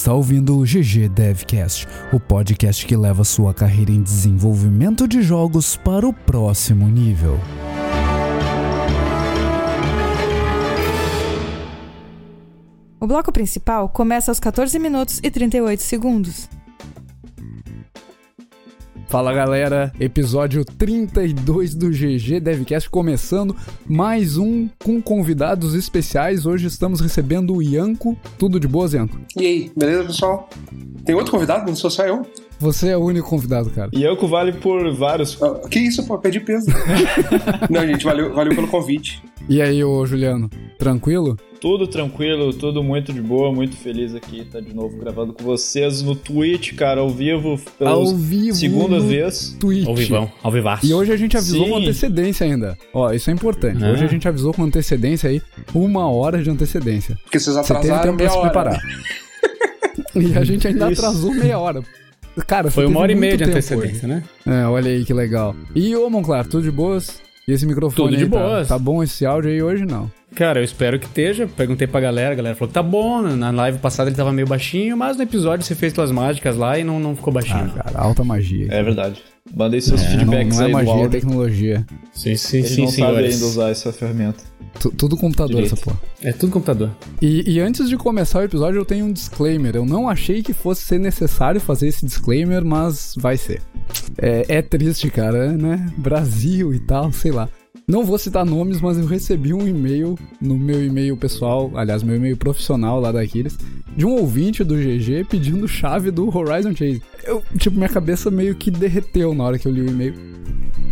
Está ouvindo o GG Devcast, o podcast que leva sua carreira em desenvolvimento de jogos para o próximo nível. O bloco principal começa aos 14 minutos e 38 segundos. Fala galera, episódio 32 do GG Devcast começando, mais um com convidados especiais. Hoje estamos recebendo o Ianco. Tudo de boa, Ianco? E aí, beleza pessoal? Tem outro convidado? Não sou só eu? Você é o único convidado, cara. Ianco vale por vários. Ah, que isso, pô? Perdi peso. Não, gente, valeu, valeu pelo convite. E aí, ô Juliano, tranquilo? Tudo tranquilo, tudo muito de boa, muito feliz aqui, tá de novo gravando com vocês no Twitch, cara, ao vivo, pela Ao vivo segunda no vez. Twitch. Ao vivão, ao vivaço. E hoje a gente avisou Sim. com antecedência ainda. Ó, isso é importante. Ah. Hoje a gente avisou com antecedência aí, uma hora de antecedência. Porque vocês Você teve atrasaram tempo pra se preparar. e a gente ainda Isso. atrasou meia hora. Cara, Foi uma hora e meia de antecedência, né? hoje. É, olha aí que legal. E ô, Monclar, tudo de boas? E esse microfone Tudo de aí, tá- boas. Tá, bom esse áudio aí hoje, não? Cara, eu espero que esteja. Perguntei pra galera, a galera falou que tá bom. Na live passada ele tava meio baixinho, mas no episódio você fez tuas mágicas lá e não, não ficou Ah, baixinho. cara, alta magia. É verdade. Mandei seus não, feedbacks não é aí magia, é tecnologia. sim, sim, Eles sim, não sabem senhores. ainda usar essa ferramenta. Tu- tudo computador Direito. essa porra. É tudo computador. E, e antes de começar o episódio, eu tenho um disclaimer. Eu não achei que fosse ser necessário fazer esse disclaimer, mas vai ser. É, é triste, cara, né? Brasil e tal, sei lá. Não vou citar nomes, mas eu recebi um e-mail no meu e-mail pessoal, aliás, meu e-mail profissional lá da Aquiles, de um ouvinte do GG pedindo chave do Horizon Chase. Eu, tipo, minha cabeça meio que derreteu na hora que eu li o e-mail.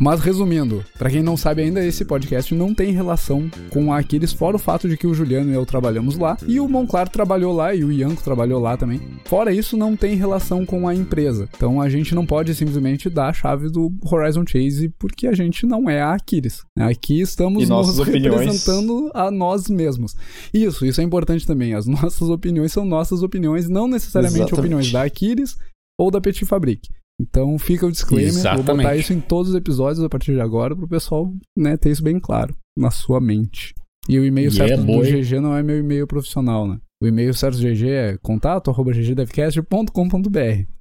Mas resumindo, pra quem não sabe ainda, esse podcast não tem relação com a Aquiles, fora o fato de que o Juliano e eu trabalhamos lá, e o Monclar trabalhou lá, e o Ianco trabalhou lá também. Fora isso, não tem relação com a empresa. Então a gente não pode simplesmente dar a chave do Horizon Chase porque a gente não é a Aquiles. Aqui estamos E nos opiniões. representando a nós mesmos. Isso, isso é importante também. As nossas opiniões são nossas opiniões, não necessariamente Exatamente. opiniões da Aquiles ou da Petit Fabrique. Então fica o disclaimer, vou botar Exatamente. isso em todos os episódios a partir de agora pro pessoal né, ter isso bem claro na sua mente. E o e-mail Yeah, certo do boy. GG não é meu e-mail profissional, né? O e-mail certo do GG é contato arroba ggdevcast.com.br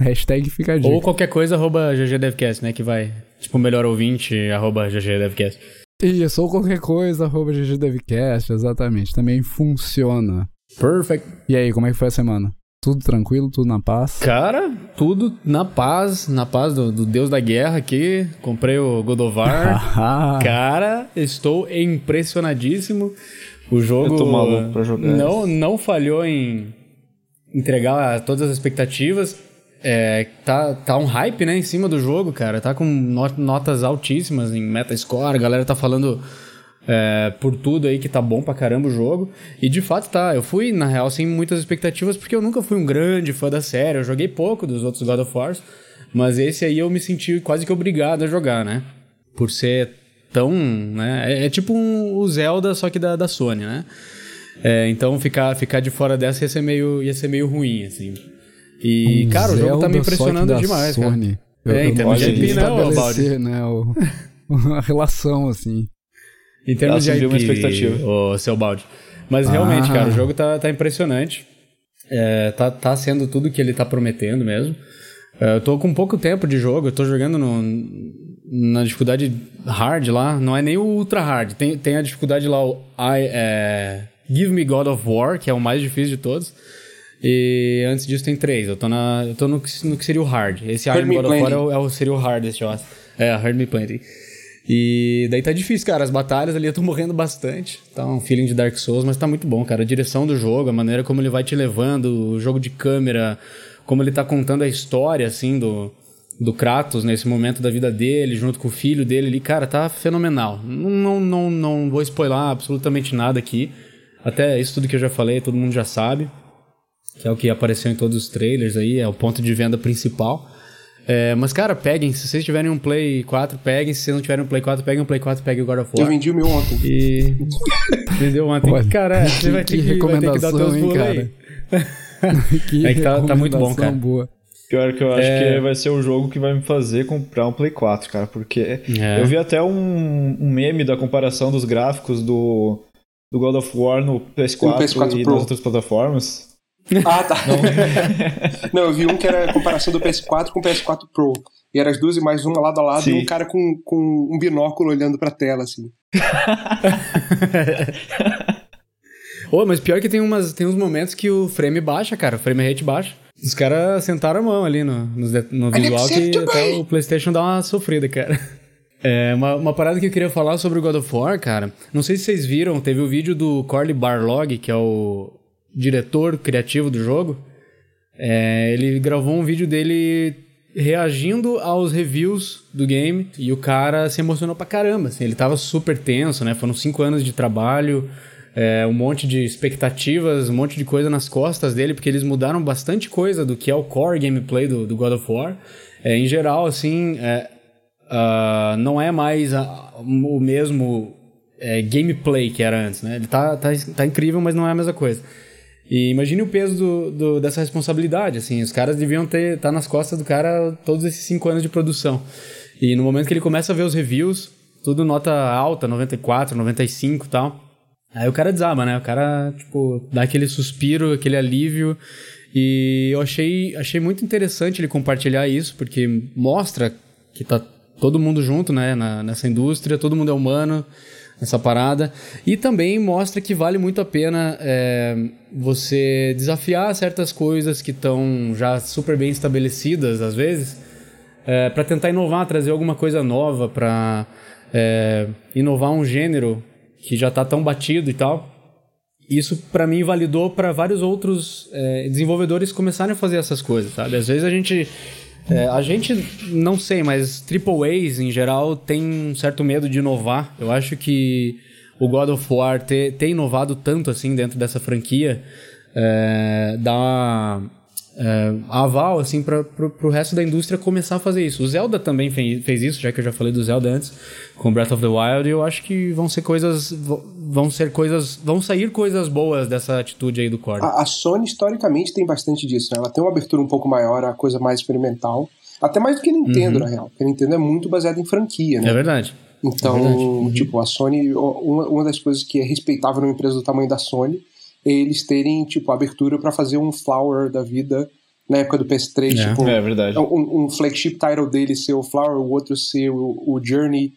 Hashtag fica a dica. Ou qualquer coisa, arroba GGDevcast, né? Que vai, tipo, melhor ouvinte, arroba GGDevcast. Isso, ou qualquer coisa, arroba ggdevcast, exatamente. Também funciona. Perfect. E aí, como é que foi a semana? Tudo tranquilo, tudo na paz? Cara, tudo na paz, na paz do, do Deus da Guerra aqui. Comprei o God of War. Ah, Cara, estou impressionadíssimo. O jogo Eu tô maluco pra jogar não, não falhou em entregar todas as expectativas. É, tá, tá um hype, né, em cima do jogo, cara. Tá com no- notas altíssimas em Metascore. A galera tá falando é, por tudo aí que tá bom pra caramba o jogo. E de fato tá. Eu fui, na real, sem muitas expectativas, porque eu nunca fui um grande fã da série. Eu joguei pouco dos outros God of Wars. Mas esse aí eu me senti quase que obrigado a jogar, né? Por ser tão. Né? É, é tipo um, o Zelda, só que da, da Sony, né? É, então ficar, ficar de fora dessa ia ser meio, ia ser meio ruim, assim. E, um cara, o jogo tá Zelda, me impressionando demais, cara. Sony. Eu, É, eu em não estabelecer, né, o, a relação, assim. Em termos de IP, uma expectativa. o seu balde. Mas realmente, Ah. cara, o jogo tá, tá impressionante. É, tá, tá sendo tudo que ele tá prometendo mesmo. É, eu tô com pouco tempo de jogo, eu tô jogando no, na dificuldade hard lá. Não é nem o ultra hard. Tem, tem a dificuldade lá, o I, é, Give Me God of War, que é o mais difícil de todos. E antes disso tem três. Eu tô, na, eu tô no, que- no que seria o hard. Esse Iron Me God of War é o, é o, seria o hardest, eu acho. É, Hard Me Plenty. E daí tá difícil, cara. As batalhas ali eu tô morrendo bastante. Tá um feeling de Dark Souls, mas tá muito bom, cara. A direção do jogo, a maneira como ele vai te levando, o jogo de câmera, como ele tá contando a história, assim, do, do Kratos nesse momento da vida dele, junto com o filho dele ali. Cara, tá fenomenal. Não, não, não, não vou spoiler absolutamente nada aqui. Até isso tudo que eu já falei, todo mundo já sabe. Que é o que apareceu em todos os trailers aí, é o ponto de venda principal. É, mas, cara, peguem. Se vocês tiverem um Play 4, peguem. Se vocês não tiverem um Play 4, peguem um Play 4, peguem o God of Eu War. vendi o meu ontem. E. Entendeu ontem? Olha, cara, que- você vai ter que que, vai ter que dar recomendação, teus hein, pulos cara? aí. que É que tá- tá muito bom, recomendação cara. Boa. Pior que eu acho É. que vai ser o jogo que vai me fazer comprar um Play 4, cara, porque É. eu vi até um, um meme da comparação dos gráficos do, do God of War no PS4, No PS4 e Pro. nas outras plataformas. Ah, tá. Não. eu vi um que era a comparação do PS4 com o PS4 Pro. E eram as duas imagens, uma lado a lado, Sim. e um cara com, com um binóculo olhando pra tela, assim. Ô, mas pior que tem, umas, tem uns momentos que o frame baixa, cara. O frame rate baixa. Os caras sentaram a mão ali no, no, no visual que até o PlayStation dá uma sofrida, cara. É, uma, uma parada que eu queria falar sobre o God of War, cara. Não sei se vocês viram, teve o vídeo do Corley Barlog, que é o diretor criativo do jogo. É, ele gravou um vídeo dele reagindo aos reviews do game e o cara se emocionou pra caramba. Assim, ele tava super tenso, né? Foram cinco anos de trabalho, é, um monte de expectativas, um monte de coisa nas costas dele, porque eles mudaram bastante coisa do que é o core gameplay do, do God of War. É, em geral, assim, é, ah, não é mais a- o mesmo é, gameplay que era antes, né? Ele tá, tá, tá incrível, mas não é a mesma coisa. E imagine o peso do, do- dessa responsabilidade, assim, os caras deviam ter estar nas costas do cara todos esses cinco anos de produção. E no momento que ele começa a ver os reviews, tudo nota alta, 94, 95 e tal. Aí o cara desaba, né? O cara, tipo, dá aquele suspiro, aquele alívio. E eu achei, achei muito interessante ele compartilhar isso, porque mostra que tá todo mundo junto, né? na- nessa indústria, todo mundo é humano nessa parada. E também mostra que vale muito a pena é, você desafiar certas coisas que estão já super bem estabelecidas, às vezes, é, para tentar inovar, trazer alguma coisa nova, para inovar um gênero que já tá tão batido e tal. Isso para mim validou para vários outros é, desenvolvedores começarem a fazer essas coisas, sabe? Às vezes a gente é, a gente não sei, mas triple A's em geral tem um certo medo de inovar. Eu acho que o God of War ter, ter inovado tanto assim dentro dessa franquia é, dá é, aval assim para o resto da indústria começar a fazer isso. O Zelda também fez, fez isso, já que eu já falei do Zelda antes com Breath of the Wild. E eu acho que vão ser coisas vão ser coisas vão sair coisas boas dessa atitude aí do Core. A, a Sony, historicamente, tem bastante disso, né? Ela tem uma abertura um pouco maior, a coisa mais experimental. Até mais do que a Nintendo, na real. Porque a Nintendo é muito baseada em franquia, né? É verdade. Então, É verdade. Uhum. tipo, a Sony, uma, uma das coisas que é respeitável numa empresa do tamanho da Sony eles terem, tipo, abertura pra fazer um Flower da vida na época do PS3, É. tipo, É verdade. um, um flagship title dele ser o Flower, o outro ser o, o Journey,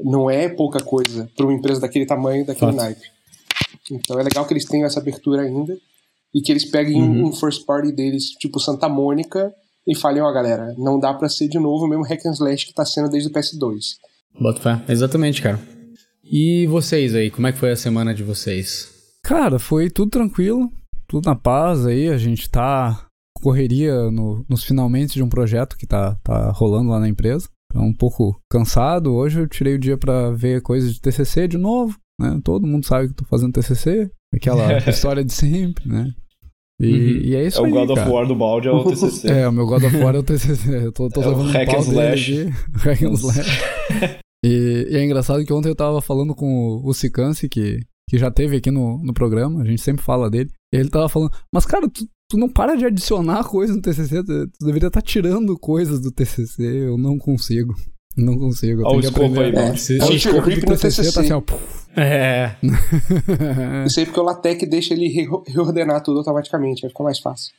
não é pouca coisa pra uma empresa daquele tamanho, daquele Fato. naipe. Então é legal que eles tenham essa abertura ainda e que eles peguem Uhum. um first party deles, tipo Santa Mônica, e falem, ó, galera, não dá pra ser de novo o mesmo hack and slash que tá sendo desde o PS2. Bota fé. Exatamente, cara. E vocês aí, como é que foi a semana de vocês? Cara, foi tudo tranquilo, tudo na paz aí. A gente tá correria no- nos finalmente de um projeto que tá, tá rolando lá na empresa. Tá um pouco cansado. Hoje eu tirei o dia pra ver coisas de TCC de novo, né? Todo mundo sabe que eu tô fazendo TCC, aquela história de sempre, né? E, Uhum. e é isso É o God of cara. War do balde, é o TCC. É, o meu God of War é o TCC. Eu tô, tô É o levando um hack pau and slash. Hack and slash. E, e é engraçado que ontem eu tava falando com o Sicance, que, que já teve aqui no, no programa, a gente sempre fala dele. E ele tava falando, mas cara, tu, tu não para de adicionar coisas no TCC, tu, tu deveria estar tirando coisas do TCC, eu não consigo. Não consigo. Eu Olha o escopo aí, aprender. mano. Se- É o escopo do TCC tá assim, ó. É. Isso aí porque o LaTeX deixa ele re- reordenar tudo automaticamente, aí fica mais fácil.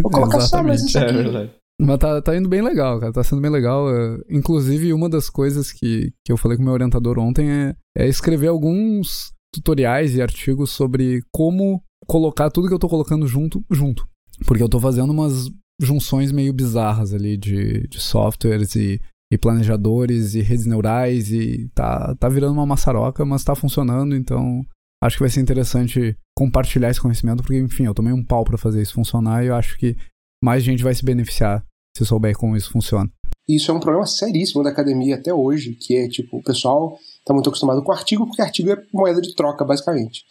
Vou colocar só mais isso É aqui. verdade. Mas tá, tá indo bem legal, cara. Tá sendo bem legal. é, Inclusive, uma das coisas que, que eu falei com o meu orientador ontem é, é escrever alguns tutoriais e artigos sobre como colocar tudo que eu tô colocando junto, junto. Porque eu tô fazendo umas junções meio bizarras ali de, de softwares e, e planejadores e redes neurais e tá, tá virando uma maçaroca, mas tá funcionando, então acho que vai ser interessante compartilhar esse conhecimento, porque, enfim, eu tomei um pau pra fazer isso funcionar e eu acho que mais gente vai se beneficiar se souber como isso funciona. Isso é um problema seríssimo da academia até hoje, que é, tipo, o pessoal tá muito acostumado com artigo, porque artigo é moeda de troca, basicamente.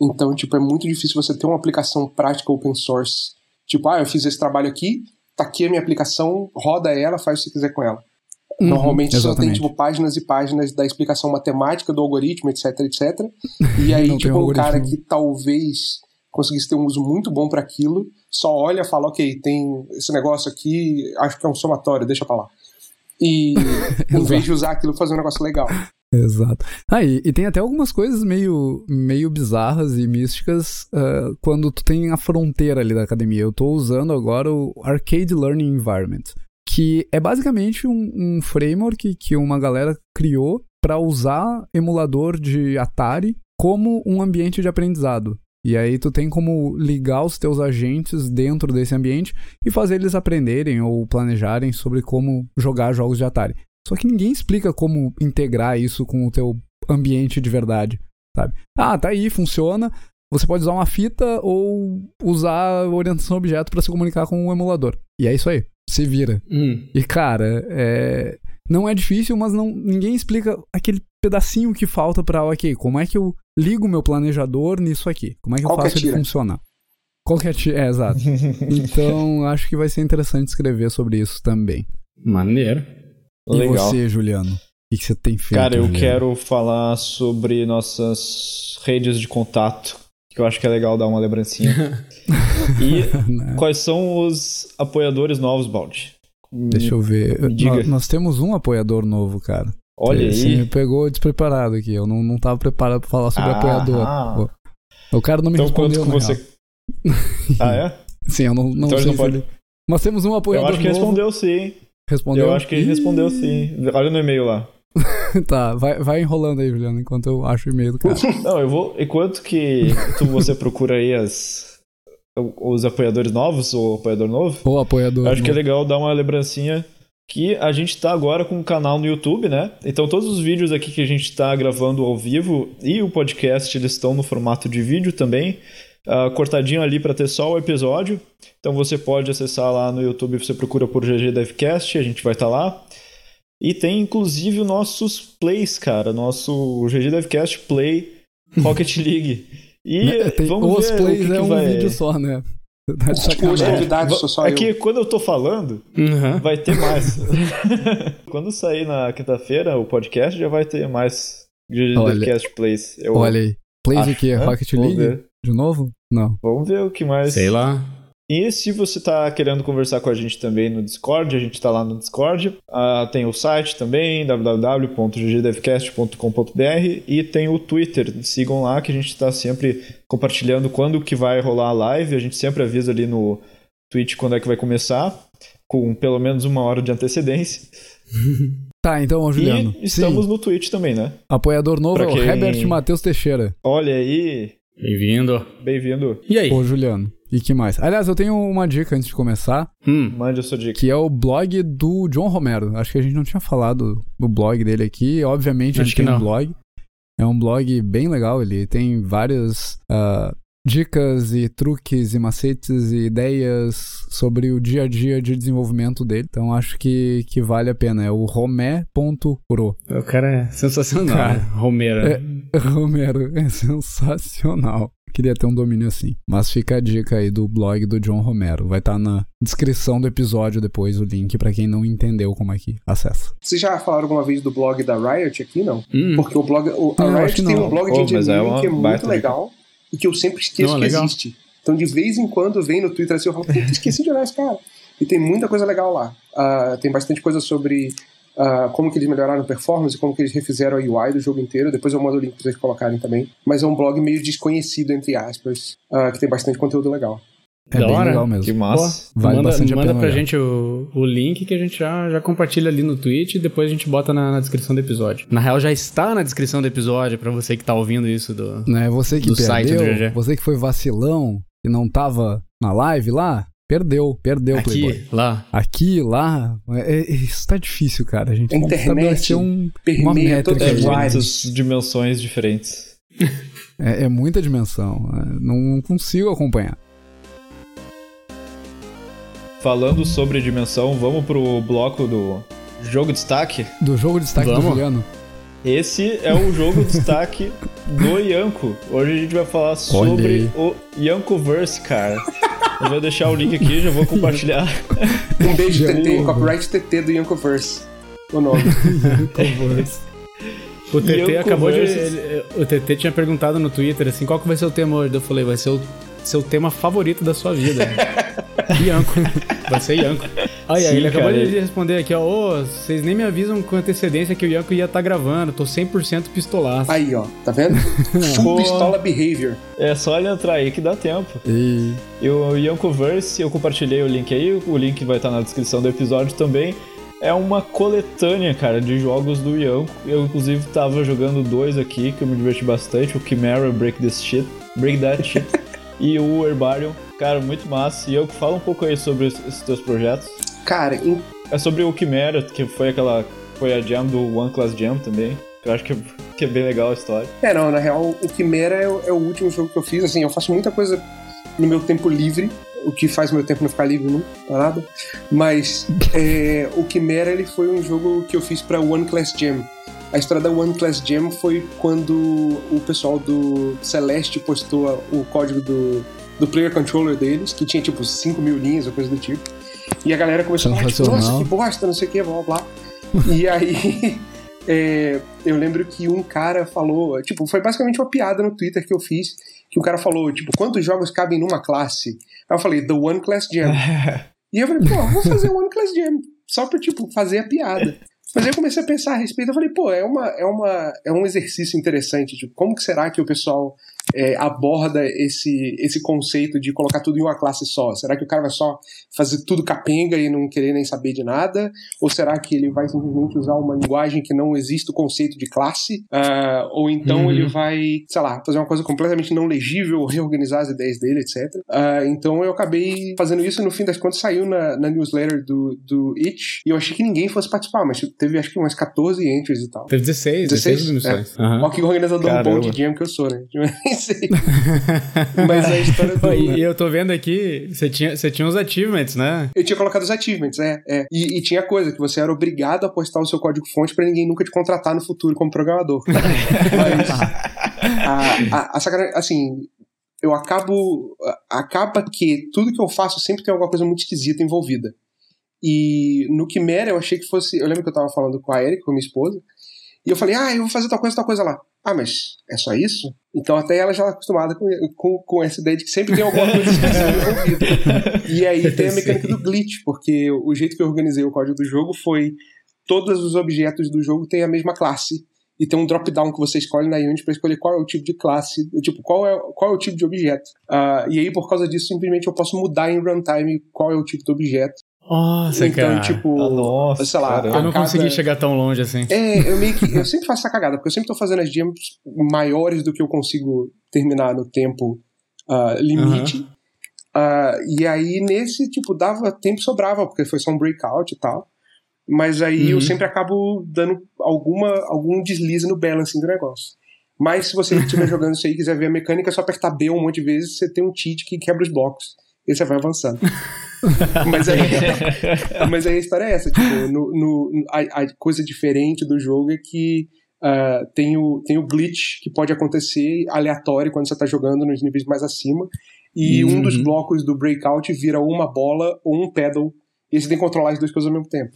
Então, tipo, é muito difícil você ter uma aplicação prática open source. Tipo, ah, eu fiz esse trabalho aqui, tá aqui a minha aplicação, roda ela, faz o que você quiser com ela. Uhum, Normalmente só tem, exatamente. tipo, páginas e páginas da explicação matemática do algoritmo, etc, etc. E aí, tipo, um o cara que talvez conseguisse ter um uso muito bom para aquilo, só olha e fala, ok, tem esse negócio aqui, acho que é um somatório, deixa pra lá. E em vez de usar aquilo, fazer um negócio legal. Exato. Ah, e, e tem até algumas coisas meio, meio bizarras e místicas uh, quando tu tem a fronteira ali da academia. Eu tô usando agora o Arcade Learning Environment, que é basicamente um, um framework que uma galera criou para usar emulador de Atari como um ambiente de aprendizado. E aí tu tem como ligar os teus agentes dentro desse ambiente e fazer eles aprenderem ou planejarem sobre como jogar jogos de Atari. Só que ninguém explica como integrar isso com o teu ambiente de verdade, sabe? Ah, tá aí, funciona. Você pode usar uma fita ou usar orientação objeto para se comunicar com o emulador. E é isso aí. Se vira. Hum. E cara, é... não é difícil, mas não ninguém explica aquele pedacinho que falta para, ok, como é que eu ligo meu planejador nisso aqui? Como é que eu Qual faço ele atira? funcionar? Qualquer tira, é, exato. então, acho que vai ser interessante escrever sobre isso também. Maneiro. E Legal. você, Juliano? O que você tem feito? Cara, eu Juliano? quero falar sobre nossas redes de contato, que eu acho que é legal dar uma lembrancinha. e Né? quais são os apoiadores novos, Baldi? Deixa eu ver. Nós, nós temos um apoiador novo, cara. Olha Você aí. me pegou despreparado aqui. Eu não, não tava preparado pra falar sobre Ah. apoiador. O, o cara não me Então respondeu, na você. ah, é? Sim, eu não, não Então sei não pode- ele... Nós temos um Eu apoiador acho que novo. respondeu sim. Respondeu? Eu acho que ele Ih, respondeu sim. Olha no e-mail lá. tá, vai, vai enrolando aí, Juliano, enquanto eu acho o e-mail do cara. Não, eu vou. Enquanto que tu, você procura aí as, os apoiadores novos, ou apoiador novo, Ou apoiador. eu acho que é novo. legal dar uma lembrancinha que a gente tá agora com um canal no YouTube, né? Então todos os vídeos aqui que a gente tá gravando ao vivo e o podcast eles estão no formato de vídeo também, ah, cortadinho ali para ter só o episódio. Então você pode acessar lá no YouTube, você procura por GG Devcast, a gente vai estar lá. E tem inclusive os nossos plays, cara, nosso GG Devcast Play Rocket League. E Né, tem- vamos os ver plays o que, é que um vai... vídeo só, né? Tá sou só é que quando eu tô falando, Uhum. Vai ter mais. Quando sair na quinta-feira o podcast, já vai ter mais Olha. podcast plays. Eu Olha aí. Plays de acho, quê? né? Rocket Vamos League? De novo? Não. Vamos ver o que mais. Sei lá. E se você tá querendo conversar com a gente também no Discord, a gente tá lá no Discord. Ah, tem o site também, www.ggdevcast.com.br e tem o Twitter. Sigam lá que a gente tá sempre compartilhando quando que vai rolar a live. A gente sempre avisa ali no Twitch quando é que vai começar, com pelo menos uma hora de antecedência. Tá, então, Juliano. E estamos Sim, no Twitch também, né? apoiador novo Pra é o quem- Herbert Matheus Teixeira. Olha aí, Bem-vindo. bem-vindo. E aí? Ô, Juliano. E que mais? Aliás, eu tenho uma dica antes de começar, Hum. Mande a sua dica. que é o blog do John Romero. Acho que a gente não tinha falado do blog dele aqui. Obviamente, Acho ele que tem um não. blog. É um blog bem legal. Ele tem várias ah, dicas e truques e macetes e ideias sobre o dia a dia de desenvolvimento dele. Então, acho que, que vale a pena. É o romé.pro. O cara é sensacional. Cara, né? Romero. é- Romero é sensacional. Queria ter um domínio assim. Mas fica a dica aí do blog do John Romero. Vai estar na descrição do episódio depois o link pra quem não entendeu como é que acessa. Vocês já falaram alguma vez do blog da Riot aqui, não? Hum. Porque o blog. O, a Não, Riot tem não. um blog de Oh, é que é muito baita dica. E que eu sempre esqueço Não, que legal. existe. Então, de vez em quando, vem no Twitter assim, eu falo, puta, esqueci de olhar esse cara. E tem muita coisa legal lá. Ah, tem bastante coisa sobre ah, como que eles melhoraram a performance, como que eles refizeram a UI do jogo inteiro. Depois eu mando o link pra vocês colocarem também. Mas é um blog meio desconhecido, entre aspas, ah, que tem bastante conteúdo legal. É Da bem hora. legal mesmo. Que massa. Vale manda bastante a manda pena pra olhar. gente o, o link que a gente já, já compartilha ali no Twitch e depois a gente bota na, na descrição do episódio. Na real, já está na descrição do episódio pra você que tá ouvindo isso do. Né? Você que Do site do perdeu, GG. você que foi vacilão e não tava na live lá, perdeu, perdeu, Aqui, Playboy. lá. Aqui, lá, é- é- isso tá difícil, cara. A gente A internet estabelecer um, uma métrica. É muitas dimensões diferentes. É, é muita dimensão. é, Não consigo acompanhar. Falando sobre dimensão, vamos pro bloco do jogo destaque. Do jogo de destaque do Vamos. Juliano. Esse é o jogo destaque do Yanko. Hoje a gente vai falar sobre o Yankoverse, cara. Eu vou deixar o link aqui, já vou compartilhar. Um beijo, TT, copyright TT do Yankoverse. O nome. O TT eu acabou de. ele- o TT tinha perguntado no Twitter assim: qual que vai ser o tema hoje? Eu falei: vai ser o seu tema favorito da sua vida. Yanko. Vai ser Yanko. Aí, Sim, ele acabou cara, de responder aqui, ó. Ô, vocês nem me avisam com antecedência que o Yanko ia estar gravando. Tô 100% pistolaço. Aí, ó, tá vendo? Full pistola behavior. É só ele entrar aí que dá tempo. E E o Yankoverse, eu compartilhei o link aí, o link vai estar na descrição do episódio também. É uma coletânea, cara, de jogos do Yanko. Eu, inclusive, tava jogando dois aqui que eu me diverti bastante: o Chimera Break This Shit, Break That Shit, e o Herbarium. Cara, muito massa. E eu fala um pouco aí sobre es- esses teus projetos. Cara, em- É sobre o Chimera, que foi aquela. Foi a jam do One Class Jam também. Que eu acho que é, que é bem legal a história. é, não, na real, o Chimera é, o- é o último jogo que eu fiz. Assim, eu faço muita coisa no meu tempo livre, o que faz meu tempo não ficar livre nunca, não é nada. Mas é, o Chimera ele foi um jogo que eu fiz pra One Class Jam. A história da One Class Jam foi quando o pessoal do Celeste postou o código do, do player controller deles, que tinha tipo 5 mil linhas ou coisa do tipo. E a galera começou a falar, tipo, nossa, que bosta, não sei o que, blá blá blá. e aí é, eu lembro que um cara falou, tipo, foi basicamente uma piada no Twitter que eu fiz, que o cara falou, tipo, quantos jogos cabem numa classe? Aí eu falei, The One Class Jam. e eu falei, pô, vou fazer One Class Jam, só pra, tipo, fazer a piada. Mas aí eu comecei a pensar a respeito, eu falei, pô, é, uma, é, uma, é um exercício interessante, tipo, como que será que o pessoal é, aborda esse, esse conceito de colocar tudo em uma classe só? Será que o cara vai só fazer tudo capenga e não querer nem saber de nada? Ou será que ele vai simplesmente usar uma linguagem que não existe o conceito de classe? Ah, ou então Uhum. ele vai, sei lá, fazer uma coisa completamente não legível, reorganizar as ideias dele, etc. Ah, então eu acabei fazendo isso e no fim das contas saiu na, na newsletter do, do Itch e eu achei que ninguém fosse participar, mas teve acho que umas 14 entries e tal. Teve 16, 16? 16 missões. Aham. Ó que organizador Caramba. bom de jam que eu sou, né? Nem sei. Mas a história do... E eu tô vendo aqui, você tinha, você tinha os achievements, né? Eu tinha colocado os achievements, é. é. E, e tinha coisa que você era obrigado a postar o seu código-fonte pra ninguém nunca te contratar no futuro como programador. Mas a, a, a sacanagem, assim, eu acabo. a- Acaba que tudo que eu faço sempre tem alguma coisa muito esquisita envolvida. E no Quimera eu achei que fosse. Eu lembro que eu tava falando com a Erika, com a minha esposa, e eu falei, ah, eu vou fazer tal coisa, tal coisa lá. Ah, mas é só isso? Então até ela já tá acostumada com, com, com essa ideia de que sempre tem alguma coisa envolvida. E aí tem a mecânica do glitch, porque o jeito que eu organizei o código do jogo foi todos os objetos do jogo têm a mesma classe. E tem um drop-down que você escolhe na Unity para escolher qual é o tipo de classe, tipo, qual é, qual é o tipo de objeto. Ah, e aí, por causa disso, simplesmente eu posso mudar em runtime qual é o tipo de objeto. Nossa, então, cara. tipo, Ah, nossa, sei lá, eu não cada- consegui chegar tão longe assim. É, eu meio que. Eu sempre faço essa cagada, porque eu sempre tô fazendo as jams maiores do que eu consigo terminar no tempo ah, limite. Ah, e aí, nesse, tipo, dava tempo sobrava, porque foi só um breakout e tal. Mas aí eu Uhum. sempre acabo dando alguma, algum deslize no balancing do negócio. Mas se você estiver jogando isso aí e quiser ver a mecânica, é só apertar B um monte de vezes, você tem um cheat que quebra os blocos. E você vai avançando. mas, aí, mas aí a história é essa, tipo, no, no- a, a coisa diferente do jogo é que ah, tem, o, tem o glitch que pode acontecer aleatório quando você tá jogando nos níveis mais acima. E um dos Uhum. blocos do breakout vira uma bola ou um pedal. E você tem que controlar as duas coisas ao mesmo tempo.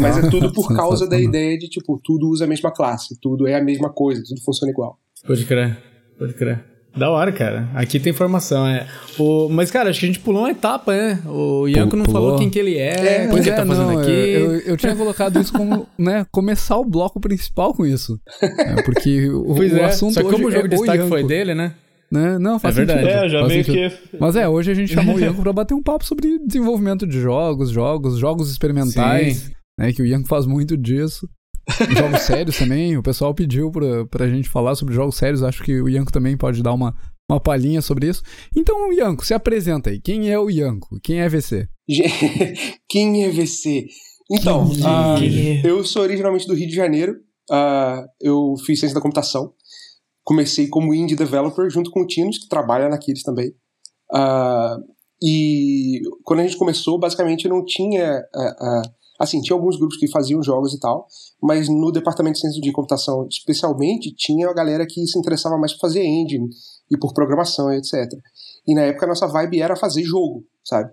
Mas é tudo por causa da ideia de, tipo, tudo usa a mesma classe, tudo é a mesma coisa, tudo funciona igual. Pode crer, pode crer. Da hora, cara. Aqui tem informação, é. O... Mas, cara, acho que a gente pulou uma etapa, né? O Yanko não falou quem que ele é, É, o que Pois ele é, tá fazendo não, aqui. Eu, eu tinha colocado isso como, né, começar o bloco principal com isso. É, porque o, Pois o é, assunto só que como o hoje jogo é de destaque Yanko, foi dele, né? Né? Não, faz É verdade. sentido. É, já faz meio sentido. que. Mas é, hoje a gente chamou o Yanko pra bater um papo sobre desenvolvimento de jogos, jogos, jogos experimentais, né? Que o Yanko faz muito disso. Jogos sérios também, o pessoal pediu pra, pra gente falar sobre jogos sérios, acho que o Yanko também pode dar uma, uma palhinha sobre isso. Então, Yanko, se apresenta aí. Quem é o Yanko? Quem é VC? Quem é VC? Então, ah, eu sou originalmente do Rio de Janeiro. ah, eu fiz ciência da computação. Comecei como indie developer junto com o Tinos, que trabalha na Kiris também. Ah, e quando a gente começou, basicamente não tinha. ah, ah, assim, tinha alguns grupos que faziam jogos e tal, mas no departamento de ciência de computação, especialmente, tinha a galera que se interessava mais por fazer engine e por programação e etc. E na época a nossa vibe era fazer jogo, sabe?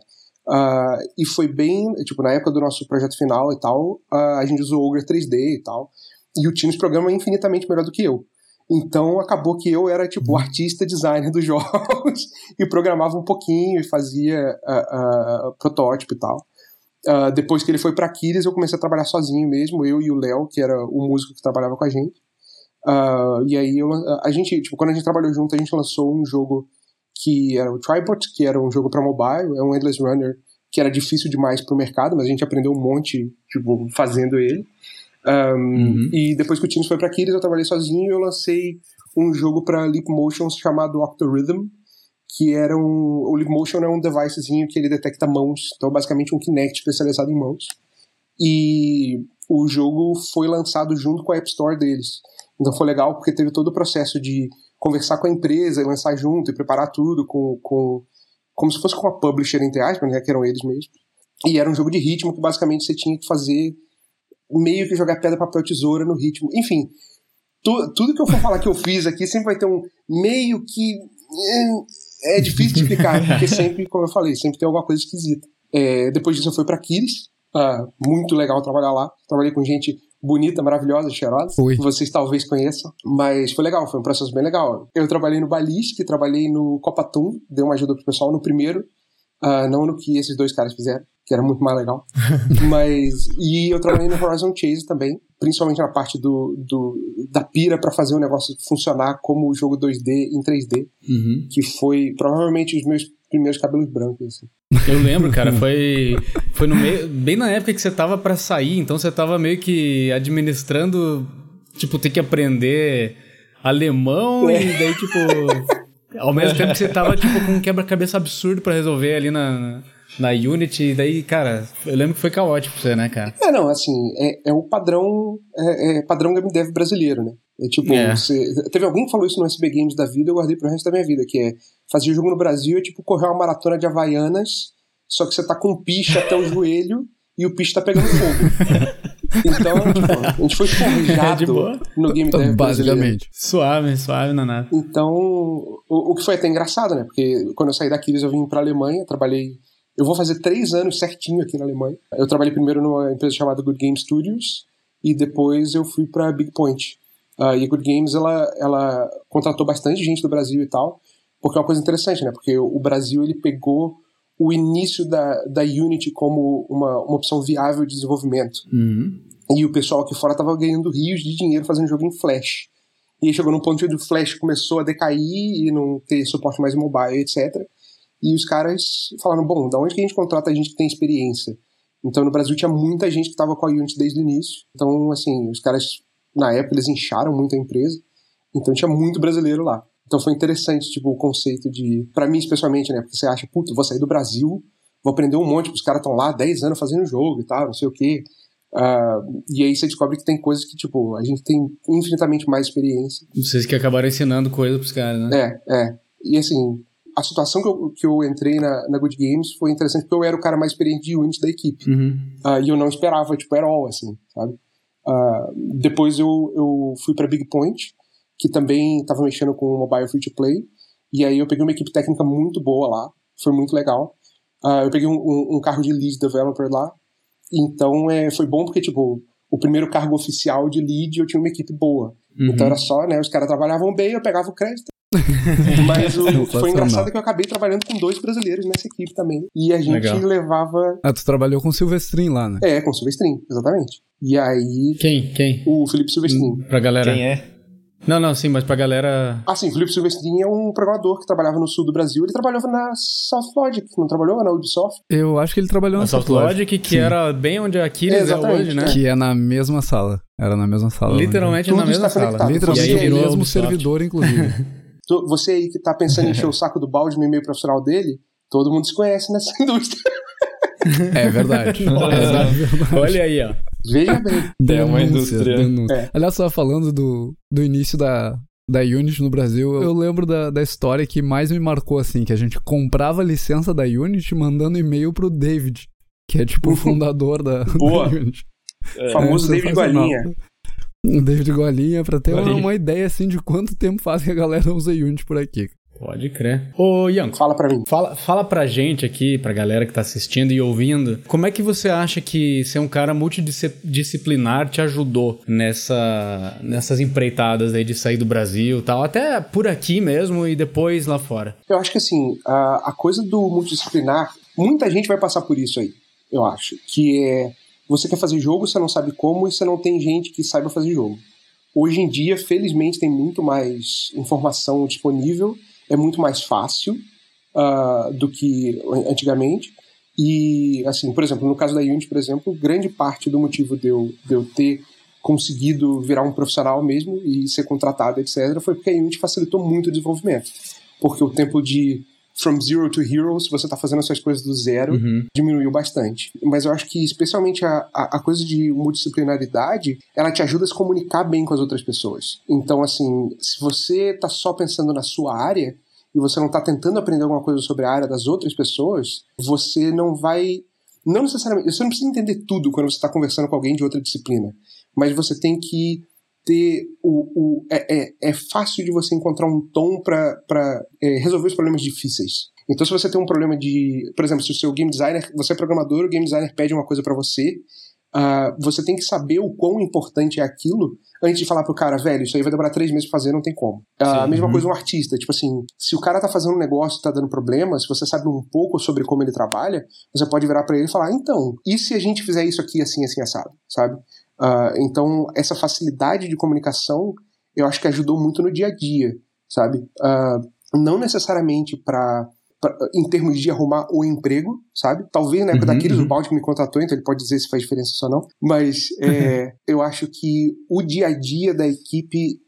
Ah, e foi bem, tipo, na época do nosso projeto final e tal, ah, a gente usou Ogre 3D e tal, e o Teams programa infinitamente melhor do que eu. Então acabou que eu era tipo o artista designer dos jogos e programava um pouquinho e fazia ah, protótipo e tal. Uh, depois que ele foi pra Aquiles, eu comecei a trabalhar sozinho mesmo, eu e o Léo, que era o músico que trabalhava com a gente. Uh, e aí eu, a gente, tipo, quando a gente trabalhou junto, a gente lançou um jogo que era o Tribot, que era um jogo para mobile, é um endless runner que era difícil demais pro mercado, mas a gente aprendeu um monte, tipo, fazendo ele. Um, uhum. E depois que o Teams foi pra Aquiles, eu trabalhei sozinho e eu lancei um jogo para Leap Motion chamado Octorhythm, que era um. O Leap Motion é um devicezinho que ele detecta mãos, então basicamente um Kinect especializado em mãos. E o jogo foi lançado junto com a App Store deles. Então foi legal porque teve todo o processo de conversar com a empresa e lançar junto e preparar tudo com, com como se fosse com a publisher, entre aspas, né, que eram eles mesmos. E era um jogo de ritmo que basicamente você tinha que fazer meio que jogar pedra, papel, tesoura no ritmo. Enfim, tu, tudo que eu for falar que eu fiz aqui sempre vai ter um meio que. É, difícil de explicar, porque sempre, como eu falei, sempre tem alguma coisa esquisita. É, depois disso eu fui para Kiris, uh, muito legal trabalhar lá. Trabalhei com gente bonita, maravilhosa, cheirosa. Oi. Vocês talvez conheçam, mas foi legal, foi um processo bem legal. Eu trabalhei no Ballistic, trabalhei no Copatum, dei uma ajuda pro pessoal no primeiro, uh, não no que esses dois caras fizeram, que era muito mais legal. mas e eu trabalhei no Horizon Chase também, principalmente na parte do, do da pira para fazer o negócio funcionar como o jogo 2D em 3D, uhum. que foi provavelmente os meus primeiros cabelos brancos. Assim. Eu lembro, cara, foi foi no meio, bem na época que você tava para sair, então você tava meio que administrando, tipo, ter que aprender alemão é. e daí tipo ao mesmo tempo que você tava tipo com um quebra-cabeça absurdo para resolver ali na, na Unity, e daí, cara, eu lembro que foi caótico pra você, né, cara? É, não, assim, é, é o padrão, é, é padrão game dev brasileiro, né? É tipo, é. Você, teve alguém que falou isso no SB Games da vida, eu guardei pro resto da minha vida, que é fazer jogo no Brasil é tipo correr uma maratona de Havaianas, só que você tá com piche até o joelho e o piche tá pegando fogo. Então, tipo, a gente foi forjado é no game dev Basicamente. Suave, suave na nada. Então, o, o que foi até engraçado, né? Porque quando eu saí daqueles eu vim pra Alemanha, trabalhei eu vou fazer três anos certinho aqui na Alemanha. Eu trabalhei primeiro numa empresa chamada Good Game Studios e depois eu fui para Big Point. Uh, e a Good Games ela, ela contratou bastante gente do Brasil e tal, porque é uma coisa interessante, né? Porque o Brasil ele pegou o início da, da Unity como uma, uma opção viável de desenvolvimento. Uhum. E o pessoal aqui fora estava ganhando rios de dinheiro fazendo jogo em Flash. E aí chegou num ponto onde o Flash começou a decair e não ter suporte mais mobile, etc. E os caras falaram: bom, da onde que a gente contrata a gente que tem experiência? Então no Brasil tinha muita gente que estava com a Unity desde o início. Então, assim, os caras, na época, eles incharam muito a empresa. Então tinha muito brasileiro lá. Então foi interessante, tipo, o conceito de. para mim, especialmente, né? Porque você acha, puto, vou sair do Brasil, vou aprender um monte, os caras estão lá 10 anos fazendo jogo e tal, não sei o quê. Uh, e aí você descobre que tem coisas que, tipo, a gente tem infinitamente mais experiência. Vocês que acabaram ensinando coisa pros caras, né? É, é. E assim, a situação que eu, que eu entrei na, na Good Games foi interessante porque eu era o cara mais experiente de Unity da equipe. Uhum. Uh, e eu não esperava, tipo, era all, assim, sabe? Uh, depois eu, eu fui para Big Point, que também estava mexendo com o mobile free to play. E aí eu peguei uma equipe técnica muito boa lá, foi muito legal. Uh, eu peguei um, um, um, cargo de lead developer lá. Então é, foi bom porque, tipo, o primeiro cargo oficial de lead eu tinha uma equipe boa. Uhum. Então era só, né? Os caras trabalhavam bem, eu pegava o crédito Mas o, foi engraçado que eu acabei trabalhando com dois brasileiros nessa equipe também. E a gente Legal. levava. Ah, tu trabalhou com o Silvestrin lá, né? É, com o Silvestrin, exatamente. E aí. Quem? Quem? O Felipe Silvestrin. Pra galera. Quem é? Não, não, sim, mas pra galera. Ah, sim, o Felipe Silvestrin é um programador que trabalhava no sul do Brasil. Ele trabalhava na Softlogic, não trabalhou na Ubisoft? Eu acho que ele trabalhou na, na Softlogic, que sim. era bem onde a Aquiles é, é hoje, né? Que é na mesma sala. Era na mesma sala. Literalmente na mesma sala. Literalmente no mesmo servidor, inclusive. você aí que tá pensando em encher o saco do balde no e-mail profissional dele, todo mundo se conhece nessa indústria. É verdade. é verdade. Olha aí, ó. Veja bem. É uma indústria. É. Aliás, só falando do, do início da, da Unity no Brasil, eu lembro da, da história que mais me marcou, assim, que a gente comprava a licença da Unity mandando e-mail pro David, que é tipo o fundador da, Boa. da Unity. É, famoso David Golinha. David Golinha, pra ter uma, uma, ideia assim de quanto tempo faz que a galera usa Unity por aqui. Pode crer. Ô, Ian. Fala pra mim. Fala, fala pra gente aqui, pra galera que tá assistindo e ouvindo, como é que você acha que ser um cara multidisciplinar te ajudou nessa, nessas empreitadas aí de sair do Brasil e tal, até por aqui mesmo e depois lá fora? Eu acho que assim, a, a coisa do multidisciplinar, muita gente vai passar por isso aí. eu acho. Que é. Você quer fazer jogo, você não sabe como e você não tem gente que saiba fazer jogo. Hoje em dia, felizmente, tem muito mais informação disponível, é muito mais fácil uh, do que antigamente. E, assim, por exemplo, no caso da Unity, por exemplo, grande parte do motivo de eu, de eu ter conseguido virar um profissional mesmo e ser contratado, etc., foi porque a Unity facilitou muito o desenvolvimento. Porque o tempo de from zero to hero, se você está fazendo essas coisas do zero, uhum. diminuiu bastante. Mas eu acho que, especialmente, a, a, a, coisa de multidisciplinaridade, ela te ajuda a se comunicar bem com as outras pessoas. Então, assim, se você está só pensando na sua área e você não está tentando aprender alguma coisa sobre a área das outras pessoas, você não vai. Não necessariamente. Você não precisa entender tudo quando você está conversando com alguém de outra disciplina. Mas você tem que ter o, o é, é, é, fácil de você encontrar um tom para é, resolver os problemas difíceis. Então, se você tem um problema de, por exemplo, se o seu game designer, você é programador, o game designer pede uma coisa para você, uh, você tem que saber o quão importante é aquilo antes de falar pro cara, velho, isso aí vai demorar três meses pra fazer, não tem como. Uh, a mesma uhum. coisa um artista, tipo assim, se o cara tá fazendo um negócio, tá dando problema, se você sabe um pouco sobre como ele trabalha, você pode virar para ele e falar, então, e se a gente fizer isso aqui assim, assim, assado, sabe? Uh, então, essa facilidade de comunicação eu acho que ajudou muito no dia a dia, sabe? Uh, não necessariamente para em termos de arrumar o emprego, sabe? Talvez na época uhum, daqueles uhum. o Balde me contratou, então ele pode dizer se faz diferença ou não. Mas é, eu acho que o dia a dia da equipe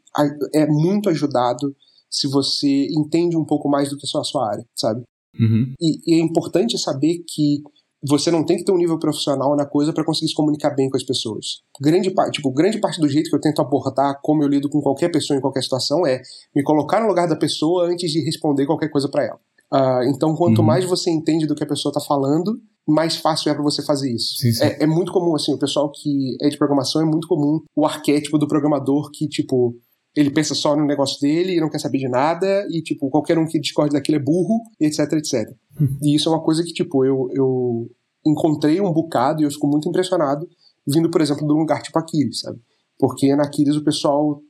é muito ajudado se você entende um pouco mais do que só a sua área, sabe? Uhum. E, e, é importante saber que você não tem que ter um nível profissional na coisa para conseguir se comunicar bem com as pessoas. Grande parte, tipo, grande parte do jeito que eu tento abordar como eu lido com qualquer pessoa em qualquer situação é me colocar no lugar da pessoa antes de responder qualquer coisa para ela. Uh, então, quanto uhum. mais você entende do que a pessoa está falando, mais fácil é para você fazer isso. Sim, sim. É, é, muito comum, assim, o pessoal que é de programação é muito comum o arquétipo do programador que, tipo, ele pensa só no negócio dele e não quer saber de nada, e, tipo, qualquer um que discorde daquilo é burro, e etc, etc. E isso é uma coisa que, tipo, eu, eu encontrei um bocado e eu fico muito impressionado vindo, por exemplo, de um lugar tipo Aquiles, sabe? Porque na Aquiles o pessoal,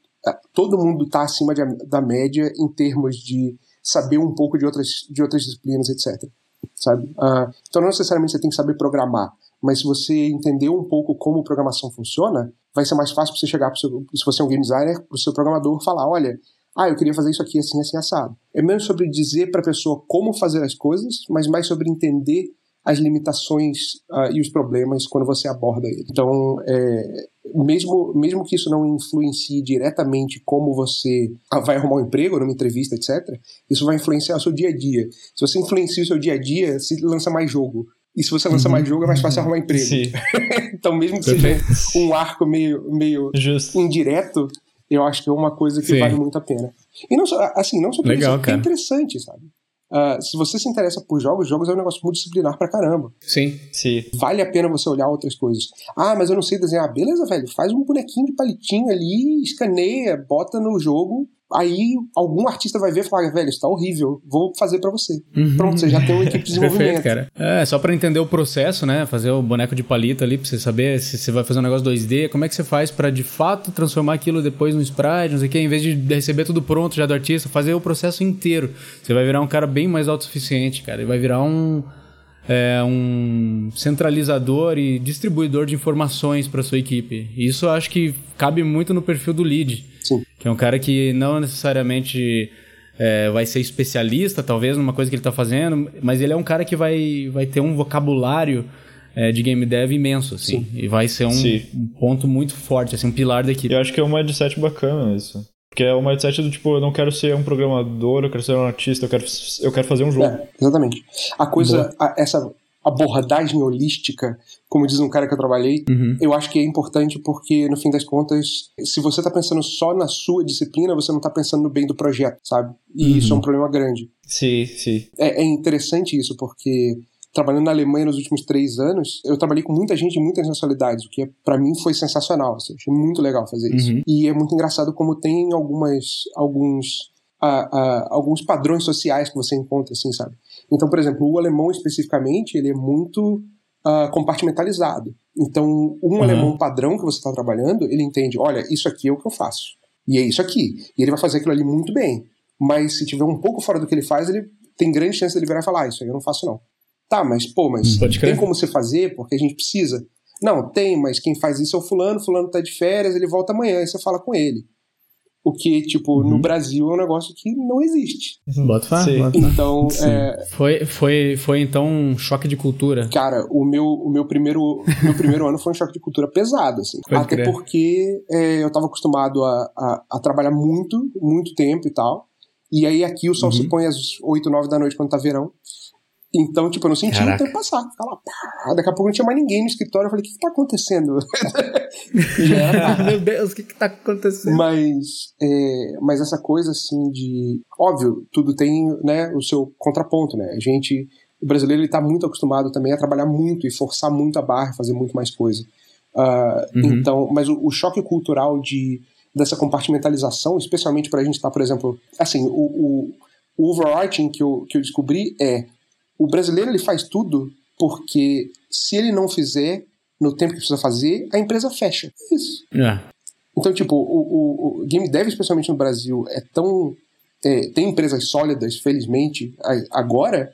todo mundo tá acima de, da média em termos de saber um pouco de outras, de outras disciplinas, etc. Sabe? Uh, então não necessariamente você tem que saber programar, mas se você entender um pouco como programação funciona, vai ser mais fácil para você chegar, seu, se você é um game designer, para o seu programador falar, olha, ah, eu queria fazer isso aqui assim, assim, assado. É menos sobre dizer para a pessoa como fazer as coisas, mas mais sobre entender as limitações uh, e os problemas quando você aborda ele. Então, é, mesmo, mesmo que isso não influencie diretamente como você vai arrumar um emprego, numa entrevista, etc., isso vai influenciar o seu dia a dia. Se você influencia o seu dia a dia, se lança mais jogo. E se você lança uhum. mais jogo, é mais fácil arrumar emprego. então, mesmo que seja um arco meio, meio indireto, eu acho que é uma coisa que Sim. vale muito a pena. E não só, assim, não só por Legal, isso, é interessante, sabe? Uh, se você se interessa por jogos, jogos é um negócio multidisciplinar pra caramba. Sim, sim. Vale a pena você olhar outras coisas. Ah, mas eu não sei desenhar. Beleza, velho. Faz um bonequinho de palitinho ali, escaneia, bota no jogo Aí algum artista vai ver e falar, velho, isso tá horrível, vou fazer para você. Uhum. Pronto, você já tem uma equipe de desenvolvimento. Perfeito, cara. É, só para entender o processo, né? Fazer o boneco de palito ali, pra você saber se você vai fazer um negócio 2D, como é que você faz para de fato transformar aquilo depois no sprite, não sei o que, em vez de receber tudo pronto já do artista, fazer o processo inteiro. Você vai virar um cara bem mais autossuficiente, cara. E vai virar um é, um centralizador e distribuidor de informações para sua equipe. Isso eu acho que cabe muito no perfil do lead, Sim. Que é um cara que não necessariamente é, vai ser especialista, talvez, numa coisa que ele está fazendo, mas ele é um cara que vai, vai ter um vocabulário é, de game dev imenso, assim, Sim. e vai ser um, um, ponto muito forte, assim, um pilar da equipe. Eu acho que é um mindset bacana isso. Porque é o mindset do tipo, eu não quero ser um programador, eu quero ser um artista, eu quero, eu quero fazer um jogo. É, exatamente. A coisa, a, essa abordagem holística, como diz um cara que eu trabalhei, uhum. eu acho que é importante porque, no fim das contas, se você tá pensando só na sua disciplina, você não tá pensando no bem do projeto, sabe? E uhum. isso é um problema grande. Sim, sim. É, é interessante isso, porque trabalhando na Alemanha nos últimos três anos, eu trabalhei com muita gente de muitas nacionalidades, o que é, para mim foi sensacional. Assim, achei muito legal fazer isso. Uhum. E é muito engraçado como tem algumas, alguns, uh, uh, alguns padrões sociais que você encontra, assim, sabe? Então, por exemplo, o alemão especificamente, ele é muito uh, compartimentalizado. Então, um uhum. alemão padrão que você está trabalhando, ele entende, olha, isso aqui é o que eu faço. E é isso aqui. E ele vai fazer aquilo ali muito bem. Mas se tiver um pouco fora do que ele faz, ele tem grande chance de ele virar e falar, ah, isso aí eu não faço não Tá, mas pô, mas Pode tem como você fazer porque a gente precisa? Não, tem, mas quem faz isso é o fulano, fulano tá de férias, ele volta amanhã, aí você fala com ele. O que, tipo, no Brasil é um negócio que não existe. Bota Sim. bota fé. Então, é, Foi, foi, foi então um choque de cultura. cara, o meu, o meu primeiro o meu primeiro ano foi um choque de cultura pesado, assim. Pode Até crer. porque é, eu tava acostumado a, a, a trabalhar muito, muito tempo e tal. E aí aqui o sol Uhum. se põe às 8, 9 da noite quando tá verão. Então, tipo, eu não sentia o Caraca. tempo passar. Ficava lá, pá, daqui a pouco não tinha mais ninguém no escritório. Eu falei, o que, que tá acontecendo? Era. Meu Deus, o que que tá acontecendo? Mas, é, mas essa coisa assim de. Óbvio, tudo tem né, o seu contraponto, né? A gente. O brasileiro ele tá muito acostumado também a trabalhar muito e forçar muito a barra, fazer muito mais coisa. Ah, Uhum. Então, mas o, o choque cultural de, dessa compartimentalização, especialmente para a gente estar, por exemplo, assim, o, o, o overarching que eu, que eu descobri é o brasileiro ele faz tudo porque se ele não fizer no tempo que precisa fazer, a empresa fecha. Isso. É. Então, tipo, o, o, o game dev, especialmente no Brasil, é tão. é, tem empresas sólidas, felizmente, agora,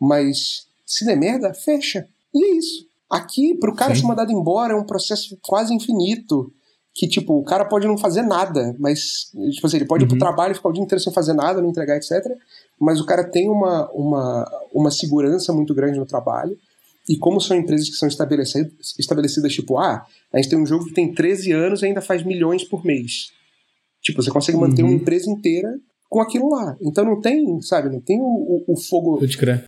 mas se der merda, fecha. E é isso. Aqui, pro cara Sim. ser mandado embora, é um processo quase infinito. Que, tipo, o cara pode não fazer nada, mas, tipo assim, ele pode ir pro Uhum. trabalho, ficar o dia inteiro sem fazer nada, não entregar, etc. Mas o cara tem uma, uma, uma segurança muito grande no trabalho. E como são empresas que são estabelecidas, estabelecidas, tipo, ah, a gente tem um jogo que tem 13 anos e ainda faz milhões por mês. Tipo, você consegue manter Uhum. uma empresa inteira com aquilo lá. Então não tem, sabe, não tem o, o, o fogo,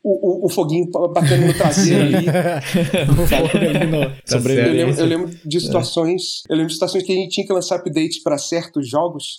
o, o, o foguinho batendo no traseiro ali. Tá Eu lembro, eu lembro de situações. Eu lembro de situações que a gente tinha que lançar updates para certos jogos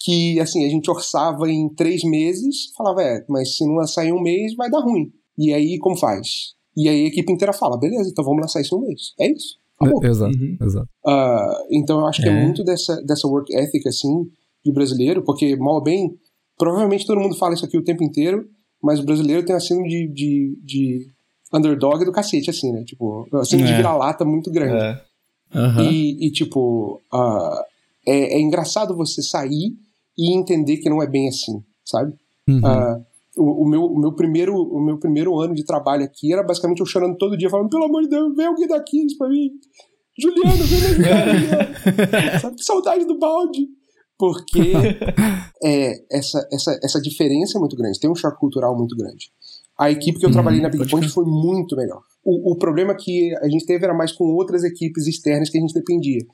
que assim, a gente orçava em três meses, falava, é, mas se não lançar em um mês, vai dar ruim. E aí, como faz? E aí a equipe inteira fala, beleza, então vamos lançar isso em um mês. É isso. Acabou. Exato, Uhum. exato. Ah, então eu acho que é. É. muito dessa, dessa work ethic, assim, de brasileiro, porque, mal ou bem, provavelmente todo mundo fala isso aqui o tempo inteiro, mas o brasileiro tem a síndrome de, de, de underdog do cacete, assim, né? Tipo, a síndrome É. de vira-lata muito grande. É. Aham. E, e, tipo, é, é engraçado você sair e entender que não é bem assim, sabe? Uhum. Ah, o, o meu, o, meu primeiro, o meu primeiro ano de trabalho aqui era basicamente eu chorando todo dia, falando, pelo amor de Deus, vem alguém daqui pra mim. Juliano, vem me ajudar, Juliano. Sabe, que saudade do balde. Porque é, essa, essa, essa diferença é muito grande, tem um choque cultural muito grande. A equipe que eu Uhum, trabalhei na Big Point foi muito melhor. O, o problema que a gente teve era mais com outras equipes externas que a gente dependia.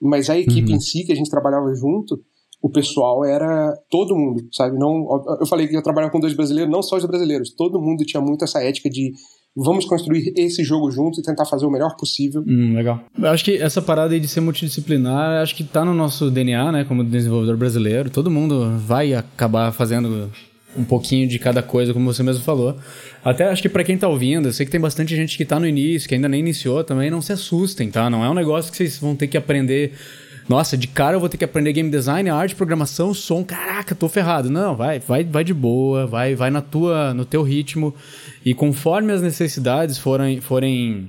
Mas a equipe Uhum. em si, que a gente trabalhava junto, o pessoal era todo mundo, sabe? Não, eu falei que eu trabalhava com dois brasileiros, não só os brasileiros. Todo mundo tinha muito essa ética de vamos construir esse jogo juntos e tentar fazer o melhor possível. Hum, legal. Eu acho que essa parada de ser multidisciplinar, acho que tá no nosso DNA, né, como desenvolvedor brasileiro. Todo mundo vai acabar fazendo um pouquinho de cada coisa, como você mesmo falou. Até acho que pra quem tá ouvindo, eu sei que tem bastante gente que tá no início, que ainda nem iniciou também, não se assustem, tá? Não é um negócio que vocês vão ter que aprender. Nossa, de cara eu vou ter que aprender game design, arte, programação, som. Caraca, tô ferrado. Não, vai, vai, vai de boa, vai, vai na tua, no teu ritmo. E conforme as necessidades forem, forem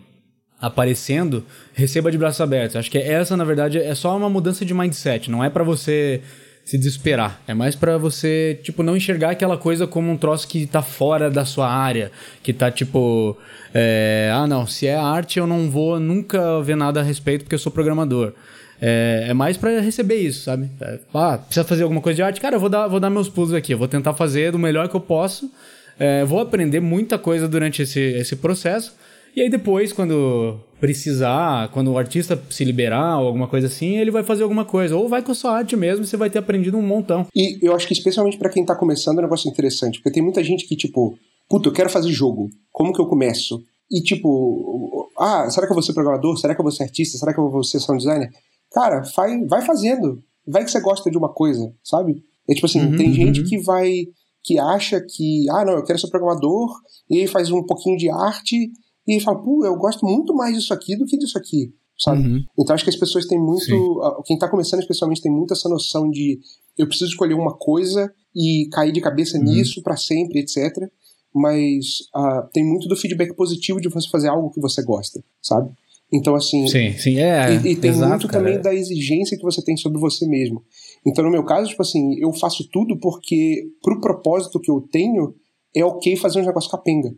aparecendo, receba de braços abertos. Acho que essa, na verdade, é só uma mudança de mindset. Não é pra você se desesperar. É mais pra você, tipo, não enxergar aquela coisa como um troço que tá fora da sua área. Que tá, tipo... é, ah, não, se é arte eu não vou nunca ver nada a respeito porque eu sou programador. É, é mais pra receber isso, sabe? É, ah, precisa fazer alguma coisa de arte? Cara, eu vou dar, vou dar meus pulos aqui. Eu vou tentar fazer do melhor que eu posso. É, vou aprender muita coisa durante esse, esse processo. E aí depois, quando precisar, quando o artista se liberar ou alguma coisa assim, ele vai fazer alguma coisa. Ou vai com a sua arte mesmo, você vai ter aprendido um montão. E eu acho que especialmente pra quem tá começando é um negócio interessante, porque tem muita gente que, tipo, puta, eu quero fazer jogo, como que eu começo? E tipo, ah, será que eu vou ser programador? Será que eu vou ser artista? Será que eu vou ser sound designer? Cara, vai, vai fazendo. Vai que você gosta de uma coisa, sabe? É tipo assim, Uhum, tem gente uhum. que vai, que acha que, ah, não, eu quero ser programador, e aí faz um pouquinho de arte, e fala, pô, eu gosto muito mais disso aqui do que disso aqui, sabe? Uhum. Então acho que as pessoas têm muito. Sim. Quem tá começando, especialmente, tem muito essa noção de eu preciso escolher uma coisa e cair de cabeça Uhum. nisso pra sempre, etc. Mas ah, tem muito do feedback positivo de você fazer algo que você gosta, sabe? Então, assim. Sim, sim, é. E, e tem exato, muito cara. também da exigência que você tem sobre você mesmo. Então, no meu caso, tipo assim, eu faço tudo porque, pro propósito que eu tenho, é ok fazer um negócio capenga.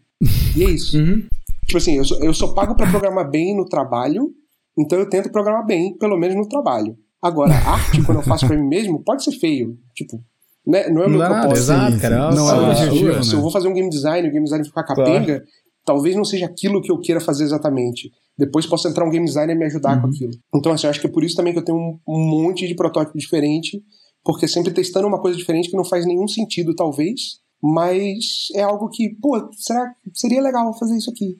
E é isso. Uhum. Tipo assim, eu sou, eu sou pago pra programar bem no trabalho, então eu tento programar bem, pelo menos no trabalho. Agora, arte, quando eu faço pra mim mesmo, pode ser feio. Tipo, né? não é o meu Claro, propósito. exato, cara. sim. Não é o objetivo, se eu né? vou fazer um game design e o game design ficar capenga, talvez não seja aquilo que eu queira fazer exatamente. Depois possa entrar um game designer e me ajudar com aquilo. Então, assim, eu acho que é por isso também que eu tenho um, um monte de protótipo diferente, porque sempre testando uma coisa diferente que não faz nenhum sentido, talvez, mas é algo que, pô, será seria legal fazer isso aqui?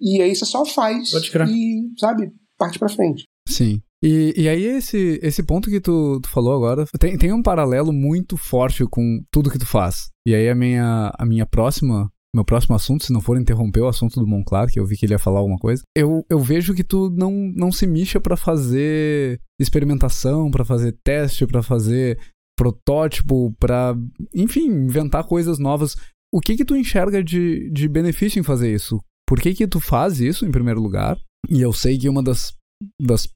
E aí você só faz e, sabe, parte pra frente. Sim. E, e aí, esse, esse ponto que tu, tu falou agora tem, tem um paralelo muito forte com tudo que tu faz. E aí, a minha, a minha próxima. Meu próximo assunto, se não for interromper o assunto do Monclar, que eu vi que ele ia falar alguma coisa, eu, eu vejo que tu não, não se mixa pra fazer experimentação, pra fazer teste, pra fazer protótipo, pra, enfim, inventar coisas novas. O que que tu enxerga de, de benefício em fazer isso? Por que que tu faz isso, em primeiro lugar? E eu sei que uma das, das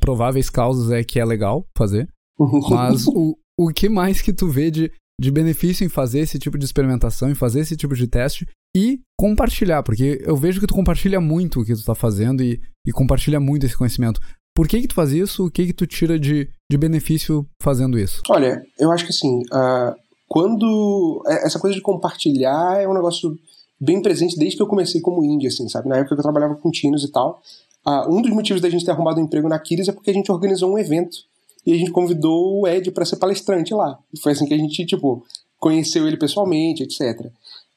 prováveis causas é que é legal fazer, mas o, o que mais que tu vê de, de benefício em fazer esse tipo de experimentação, em fazer esse tipo de teste e compartilhar? Porque eu vejo que tu compartilha muito o que tu tá fazendo e, e compartilha muito esse conhecimento. Por que que tu faz isso? O que que tu tira de, de benefício fazendo isso? Olha, eu acho que assim, ah, quando. é- Essa coisa de compartilhar é um negócio bem presente desde que eu comecei como indie, assim, sabe? Na época que eu trabalhava com tinos e tal. Ah, um dos motivos da gente ter arrumado um emprego na Kiris é porque a gente organizou um evento e a gente convidou o Ed para ser palestrante lá. E foi assim que a gente, tipo, conheceu ele pessoalmente, etc.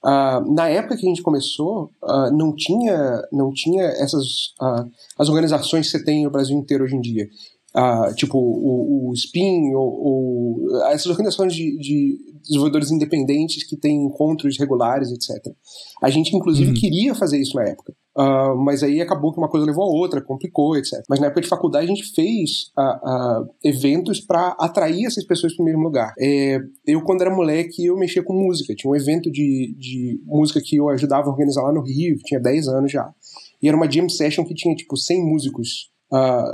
Ah, na época que a gente começou, ah, não tinha não tinha essas ah, as organizações que você tem no Brasil inteiro hoje em dia. Tipo o, o Spin ou, ou essas organizações de, de desenvolvedores independentes que têm encontros regulares, etc. A gente, inclusive, Uhum. queria fazer isso na época. Ah, mas aí acabou que uma coisa levou a outra, complicou, etc. Mas na época de faculdade a gente fez ah, ah, eventos para atrair essas pessoas para o mesmo lugar. É, eu, quando era moleque, eu mexia com música. Tinha um evento de, de música que eu ajudava a organizar lá no Rio, tinha 10 anos já. E era uma jam session que tinha, tipo, 100 músicos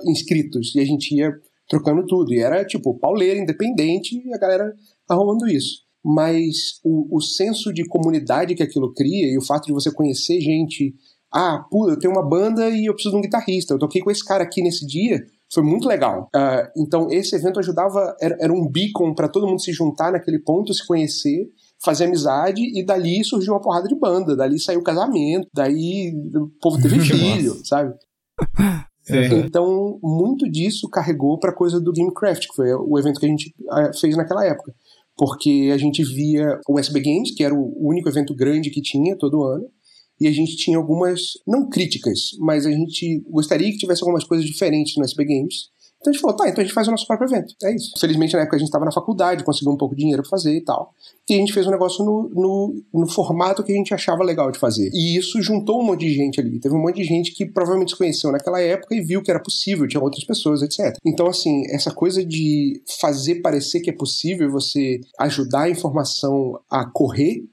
inscritos. E a gente ia trocando tudo. E era, tipo, pauleira, independente, e a galera arrumando isso. Mas o, o senso de comunidade que aquilo cria e o fato de você conhecer gente. Ah, pô, eu tenho uma banda e eu preciso de um guitarrista. Eu toquei com esse cara aqui nesse dia. Foi muito legal. Ah, então, esse evento ajudava. Era, era um beacon para todo mundo se juntar naquele ponto, se conhecer fazer amizade e dali surgiu uma porrada de banda, dali saiu o casamento, daí o povo teve filho, sabe? Sim. Então, muito disso carregou pra coisa do Gamecraft, que foi o evento que a gente ah, fez naquela época. Porque a gente via o SB Games, que era o único evento grande que tinha todo ano, e a gente tinha algumas, não críticas, mas a gente gostaria que tivesse algumas coisas diferentes no SB Games. Então a gente falou, tá, então a gente faz o nosso próprio evento. É isso. Felizmente na época a gente estava na faculdade, conseguiu um pouco de dinheiro pra fazer e tal. E a gente fez um negócio no, no, no formato que a gente achava legal de fazer. E isso juntou um monte de gente ali. Teve um monte de gente que provavelmente se conheceu naquela época e viu que era possível, tinha outras pessoas, etc. Então, assim, essa coisa de fazer parecer que é possível você ajudar a informação a correr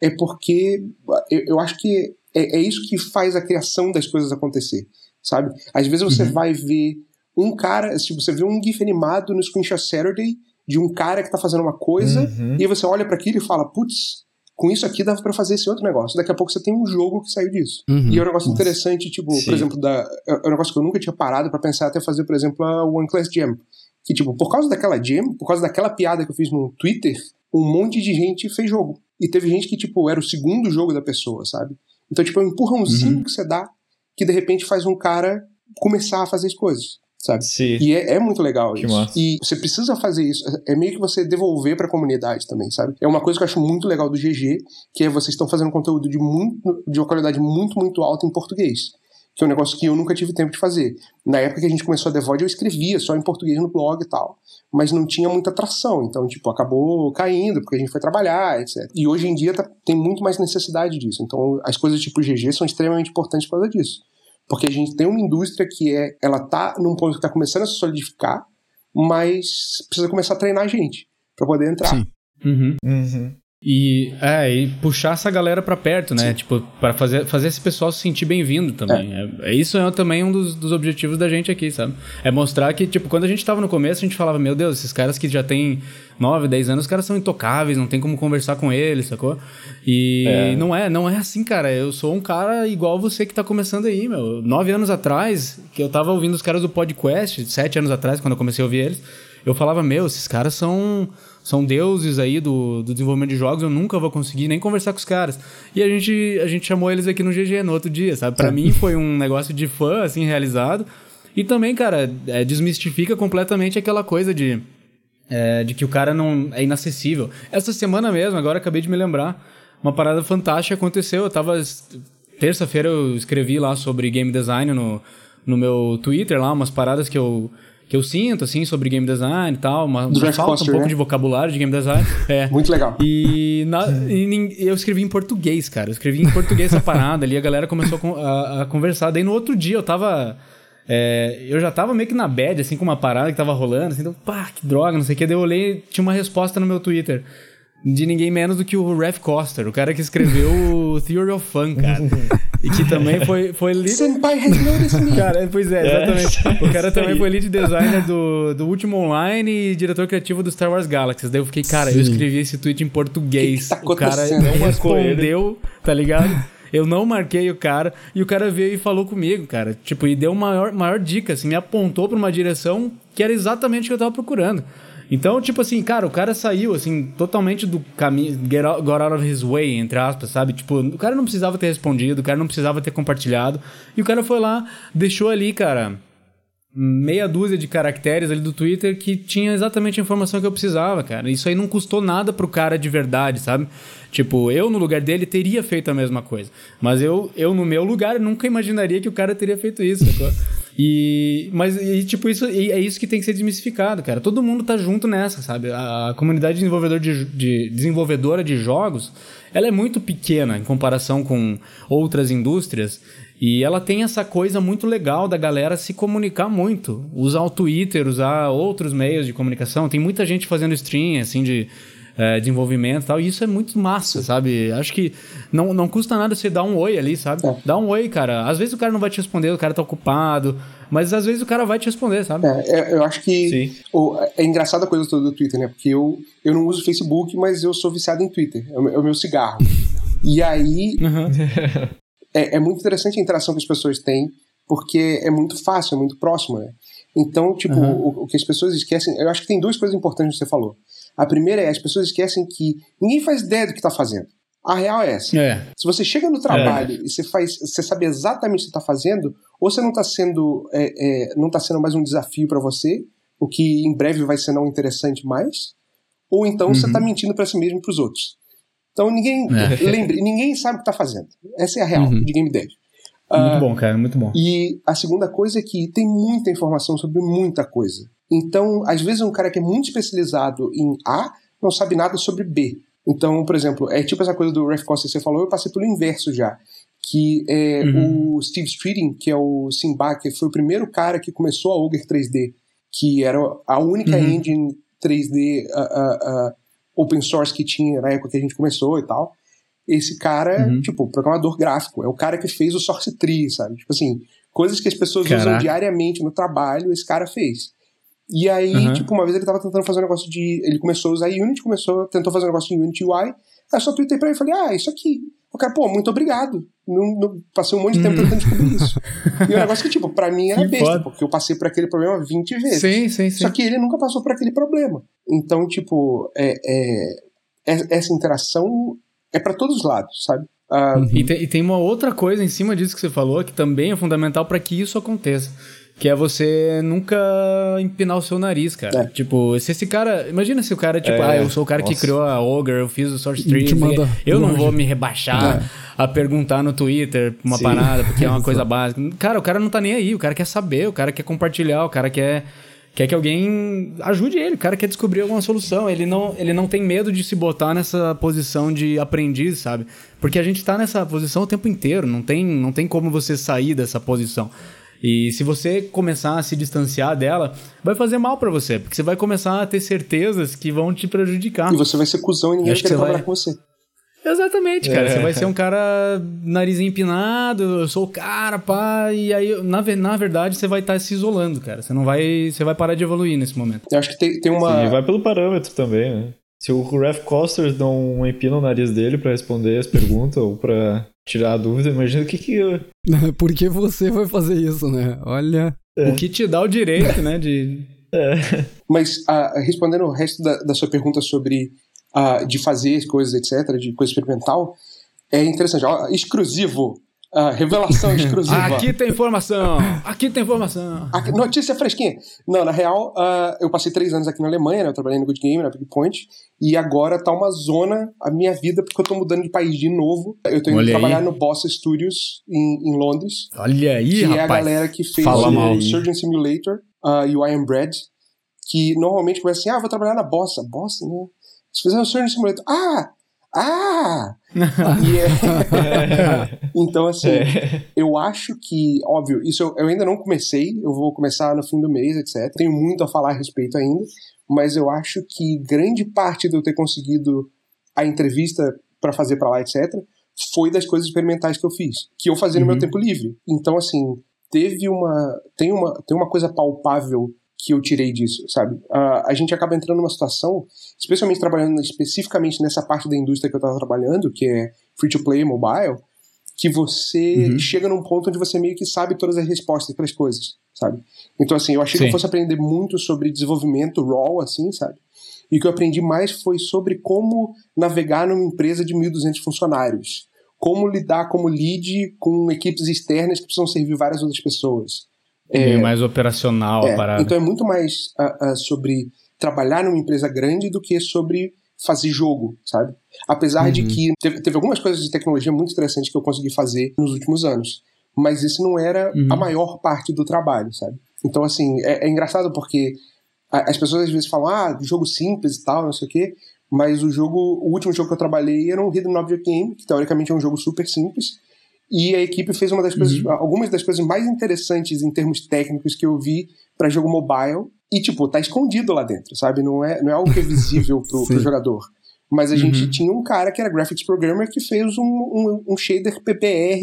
é porque eu, eu acho que é, é isso que faz a criação das coisas acontecer, sabe? Às vezes você vai ver um cara, tipo, você vê um GIF animado no Screenshot Saturday de um cara que tá fazendo uma coisa, Uhum. e você olha para aquilo e fala, putz, com isso aqui dava para fazer esse outro negócio. Daqui a pouco você tem um jogo que saiu disso. Uhum. E é um negócio interessante, tipo, Sim. por exemplo, da, é um negócio que eu nunca tinha parado para pensar até fazer, por exemplo, a One Class Jam. Que, tipo, por causa daquela jam, por causa daquela piada que eu fiz no Twitter, um monte de gente fez jogo. E teve gente que, tipo, era o segundo jogo da pessoa, sabe? Então, tipo, é um empurrãozinho que você dá que de repente faz um cara começar a fazer as coisas, sabe? Sim. E é, é muito legal Que isso. massa. E você precisa fazer isso. É meio que você devolver pra comunidade também, sabe? É uma coisa que eu acho muito legal do GG, que é vocês estão fazendo conteúdo de, muito, de uma qualidade muito, muito alta em português. Que é um negócio que eu nunca tive tempo de fazer. Na época que a gente começou a Devod, eu escrevia só em português no blog e tal. Mas não tinha muita atração. Então, tipo, acabou caindo, porque a gente foi trabalhar, etc. E hoje em dia tá- tem muito mais necessidade disso. Então, as coisas tipo GG são extremamente importantes por causa disso. Porque a gente tem uma indústria que é, ela tá num ponto que tá começando a se solidificar, mas precisa começar a treinar a gente para poder entrar. Sim. Uhum. Uhum. E, é, e puxar essa galera pra perto, né? Sim. Tipo, para fazer, fazer esse pessoal se sentir bem-vindo também. É. É, isso é também um dos, dos objetivos da gente aqui, sabe? É mostrar que, tipo, quando a gente tava no começo, a gente falava, meu Deus, esses caras que já têm 9, 10 anos, os caras são intocáveis, não tem como conversar com eles, sacou? E é. não é, não é assim, cara. Eu sou um cara igual você que tá começando aí, meu. Nove anos atrás, que eu tava ouvindo os caras do podcast, sete anos atrás, quando eu comecei a ouvir eles, eu falava, meu, esses caras são são deuses aí do, do desenvolvimento de jogos, eu nunca vou conseguir nem conversar com os caras. E a gente, a gente chamou eles aqui no GG no outro dia, sabe? Para mim foi um negócio de fã, assim, realizado. E também, cara, é, desmistifica completamente aquela coisa de, é, de que o cara não é inacessível. Essa semana mesmo, agora acabei de me lembrar, uma parada fantástica aconteceu. Eu tava. Terça-feira eu escrevi lá sobre game design no, no meu Twitter, lá, umas paradas que eu que eu sinto, assim, sobre game design e tal. Uma, uma falta Foster, um pouco né? de vocabulário de game design. É. Muito legal. E, na, e, eu escrevi em português, cara. Eu escrevi em português essa parada ali, a galera começou a, a, conversar. Daí no outro dia eu tava. É, eu já tava meio que na bad, assim, com uma parada que tava rolando, assim, então, pá, que droga, não sei o que. Daí eu olhei, tinha uma resposta no meu Twitter de ninguém menos do que o Ref Coster, o cara que escreveu o Theory of Fun, cara. e que também foi, foi lead... Senpai has noticed me. Cara, pois é, exatamente. É, o cara também foi lead designer do, do Último Online e diretor criativo do Star Wars Galaxies. Daí eu fiquei, cara, Sim. eu escrevi esse tweet em português. Que que tá o cara não respondeu, tá ligado? Eu não marquei o cara e o cara veio e falou comigo, cara. Tipo, e deu maior, maior dica, assim, me apontou para uma direção que era exatamente o que eu tava procurando. Então, tipo assim, cara, o cara saiu, assim, totalmente do caminho, got out of his way, entre aspas, sabe? Tipo, o cara não precisava ter respondido, o cara não precisava ter compartilhado. E o cara foi lá, deixou ali, cara, meia dúzia de caracteres ali do Twitter que tinha exatamente a informação que eu precisava, cara. Isso aí não custou nada pro cara de verdade, sabe? Tipo, eu no lugar dele teria feito a mesma coisa. Mas eu, eu no meu lugar, nunca imaginaria que o cara teria feito isso, sacou? E, mas, e, tipo, isso, é isso que tem que ser desmistificado, cara. Todo mundo tá junto nessa, sabe? A, a comunidade desenvolvedor de, de, desenvolvedora de jogos, ela é muito pequena em comparação com outras indústrias. E ela tem essa coisa muito legal da galera se comunicar muito. Usar o Twitter, usar outros meios de comunicação. Tem muita gente fazendo stream, assim, de é, desenvolvimento e tal. E isso é muito massa, sabe? Acho que não, não custa nada você dar um oi ali, sabe? É. Dá um oi, cara. Às vezes o cara não vai te responder, o cara tá ocupado. Mas às vezes o cara vai te responder, sabe? É, é eu acho que o, é engraçada a coisa toda do Twitter, né? Porque eu, eu não uso Facebook, mas eu sou viciado em Twitter. É o, é o meu cigarro. E aí. Uhum. é, é muito interessante a interação que as pessoas têm, porque é muito fácil, é muito próximo, né? Então, tipo, uhum. o, o, que as pessoas esquecem. Eu acho que tem duas coisas importantes que você falou. A primeira é as pessoas esquecem que ninguém faz ideia do que está fazendo. A real é essa. É. Se você chega no trabalho é. e você faz, você sabe exatamente o que está fazendo, ou você não está sendo, é, é, não tá sendo mais um desafio para você, o que em breve vai ser não interessante mais, ou então uhum. você está mentindo para si mesmo e para os outros. Então ninguém é. lembre, ninguém sabe o que está fazendo. Essa é a real uhum. de game dev. Muito uh, bom, cara, muito bom. E a segunda coisa é que tem muita informação sobre muita coisa. Então, às vezes, um cara que é muito especializado em A não sabe nada sobre B. Então, por exemplo, é tipo essa coisa do Ref Costa que você falou, eu passei pelo inverso já. Que é uhum. o Steve Streeting, que é o Simba, que foi o primeiro cara que começou a Ogre 3D, que era a única uhum. engine 3D uh, uh, uh, open source que tinha na época que a gente começou e tal. Esse cara, uhum. tipo, programador gráfico, é o cara que fez o Source Tree, sabe? Tipo assim, coisas que as pessoas Caraca. usam diariamente no trabalho, esse cara fez. E aí, uhum. tipo, uma vez ele tava tentando fazer um negócio de. Ele começou a usar Unity, começou, tentou fazer um negócio de Unity UI. Aí só tweetei pra ele e falei, ah, isso aqui. O cara, pô, muito obrigado. Não, não, passei um monte de tempo tentando descobrir isso. e o um negócio que, tipo, pra mim era que besta, foda. porque eu passei por aquele problema 20 vezes. Sim, sim, sim. Só que ele nunca passou por aquele problema. Então, tipo, é, é, é essa interação é para todos os lados, sabe? Uh, uhum. e, tem, e tem uma outra coisa em cima disso que você falou que também é fundamental para que isso aconteça que é você nunca empinar o seu nariz, cara. É. Tipo, se esse cara. Imagina se o cara, tipo, é. ah, eu sou o cara Nossa. que criou a Ogre, eu fiz o Source Tree. Eu não vou me rebaixar é. a perguntar no Twitter uma Sim. parada, porque é uma coisa básica. Cara, o cara não tá nem aí, o cara quer saber, o cara quer compartilhar, o cara quer. Quer que alguém ajude ele, o cara quer descobrir alguma solução. Ele não, ele não tem medo de se botar nessa posição de aprendiz, sabe? Porque a gente tá nessa posição o tempo inteiro, não tem, não tem como você sair dessa posição. E se você começar a se distanciar dela, vai fazer mal para você, porque você vai começar a ter certezas que vão te prejudicar. E você vai ser cuzão e ninguém vai querer trabalhar vai... com você. Exatamente, cara. É. Você vai ser um cara nariz empinado, eu sou o cara, pá, e aí, na, na verdade, você vai estar tá se isolando, cara. Você não vai. Você vai parar de evoluir nesse momento. Eu acho que tem, tem uma. Sim, vai pelo parâmetro também, né? Se o Ref Coster não empina o nariz dele para responder as perguntas ou para tirar a dúvida, imagina o que que. Eu... Por que você vai fazer isso, né? Olha. É. O que te dá o direito, né? De. É. Mas uh, respondendo o resto da, da sua pergunta sobre uh, de fazer coisas, etc., de coisa experimental, é interessante. Ó, exclusivo. Uh, revelação exclusiva. Aqui tem informação! Aqui tem informação! Aqui, notícia fresquinha. Não, na real, uh, eu passei três anos aqui na Alemanha, né? Eu trabalhei no Good Game, na Big Point. E agora tá uma zona a minha vida, porque eu tô mudando de país de novo. Eu tô indo Olha trabalhar aí. no Boss Studios, em, em, Londres. Olha aí, que rapaz. Que é a galera que fez Fala o Surgeon Simulator uh, e o I Am Bread. Que normalmente começa assim, ah, vou trabalhar na Bossa. Bossa, né? Se fizer o Surgeon Simulator, ah! Ah! Yeah. então, assim, é. eu acho que, óbvio, isso eu, eu, ainda não comecei, eu vou começar no fim do mês, etc. Tenho muito a falar a respeito ainda, mas eu acho que grande parte de eu ter conseguido a entrevista para fazer para lá, etc., foi das coisas experimentais que eu fiz, que eu fazia no meu uhum. tempo livre. Então, assim, teve uma. Tem uma, tem uma coisa palpável que eu tirei disso, sabe? Uh, a gente acaba entrando numa situação, especialmente trabalhando especificamente nessa parte da indústria que eu estava trabalhando, que é free to play mobile, que você uhum. chega num ponto onde você meio que sabe todas as respostas para as coisas, sabe? Então, assim, eu achei Sim. que eu fosse aprender muito sobre desenvolvimento raw, assim, sabe? E o que eu aprendi mais foi sobre como navegar numa empresa de 1.200 funcionários. Como lidar como lead com equipes externas que precisam servir várias outras pessoas é, mais operacional é, a parada. Então é muito mais uh, uh, sobre trabalhar numa empresa grande do que sobre fazer jogo, sabe? Apesar uhum. de que teve, teve, algumas coisas de tecnologia muito interessantes que eu consegui fazer nos últimos anos, mas isso não era uhum. a maior parte do trabalho, sabe? Então, assim, é, é engraçado porque as pessoas às vezes falam, ah, jogo simples e tal, não sei o quê, mas o jogo, o último jogo que eu trabalhei era um Hidden Object Game, que teoricamente é um jogo super simples, e a equipe fez uma das coisas, uhum. algumas das coisas mais interessantes em termos técnicos que eu vi para jogo mobile. E, tipo, tá escondido lá dentro, sabe? Não é, não é algo que é visível pro, pro jogador. Mas a uhum. gente tinha um cara que era graphics programmer que fez um, um, um shader PPR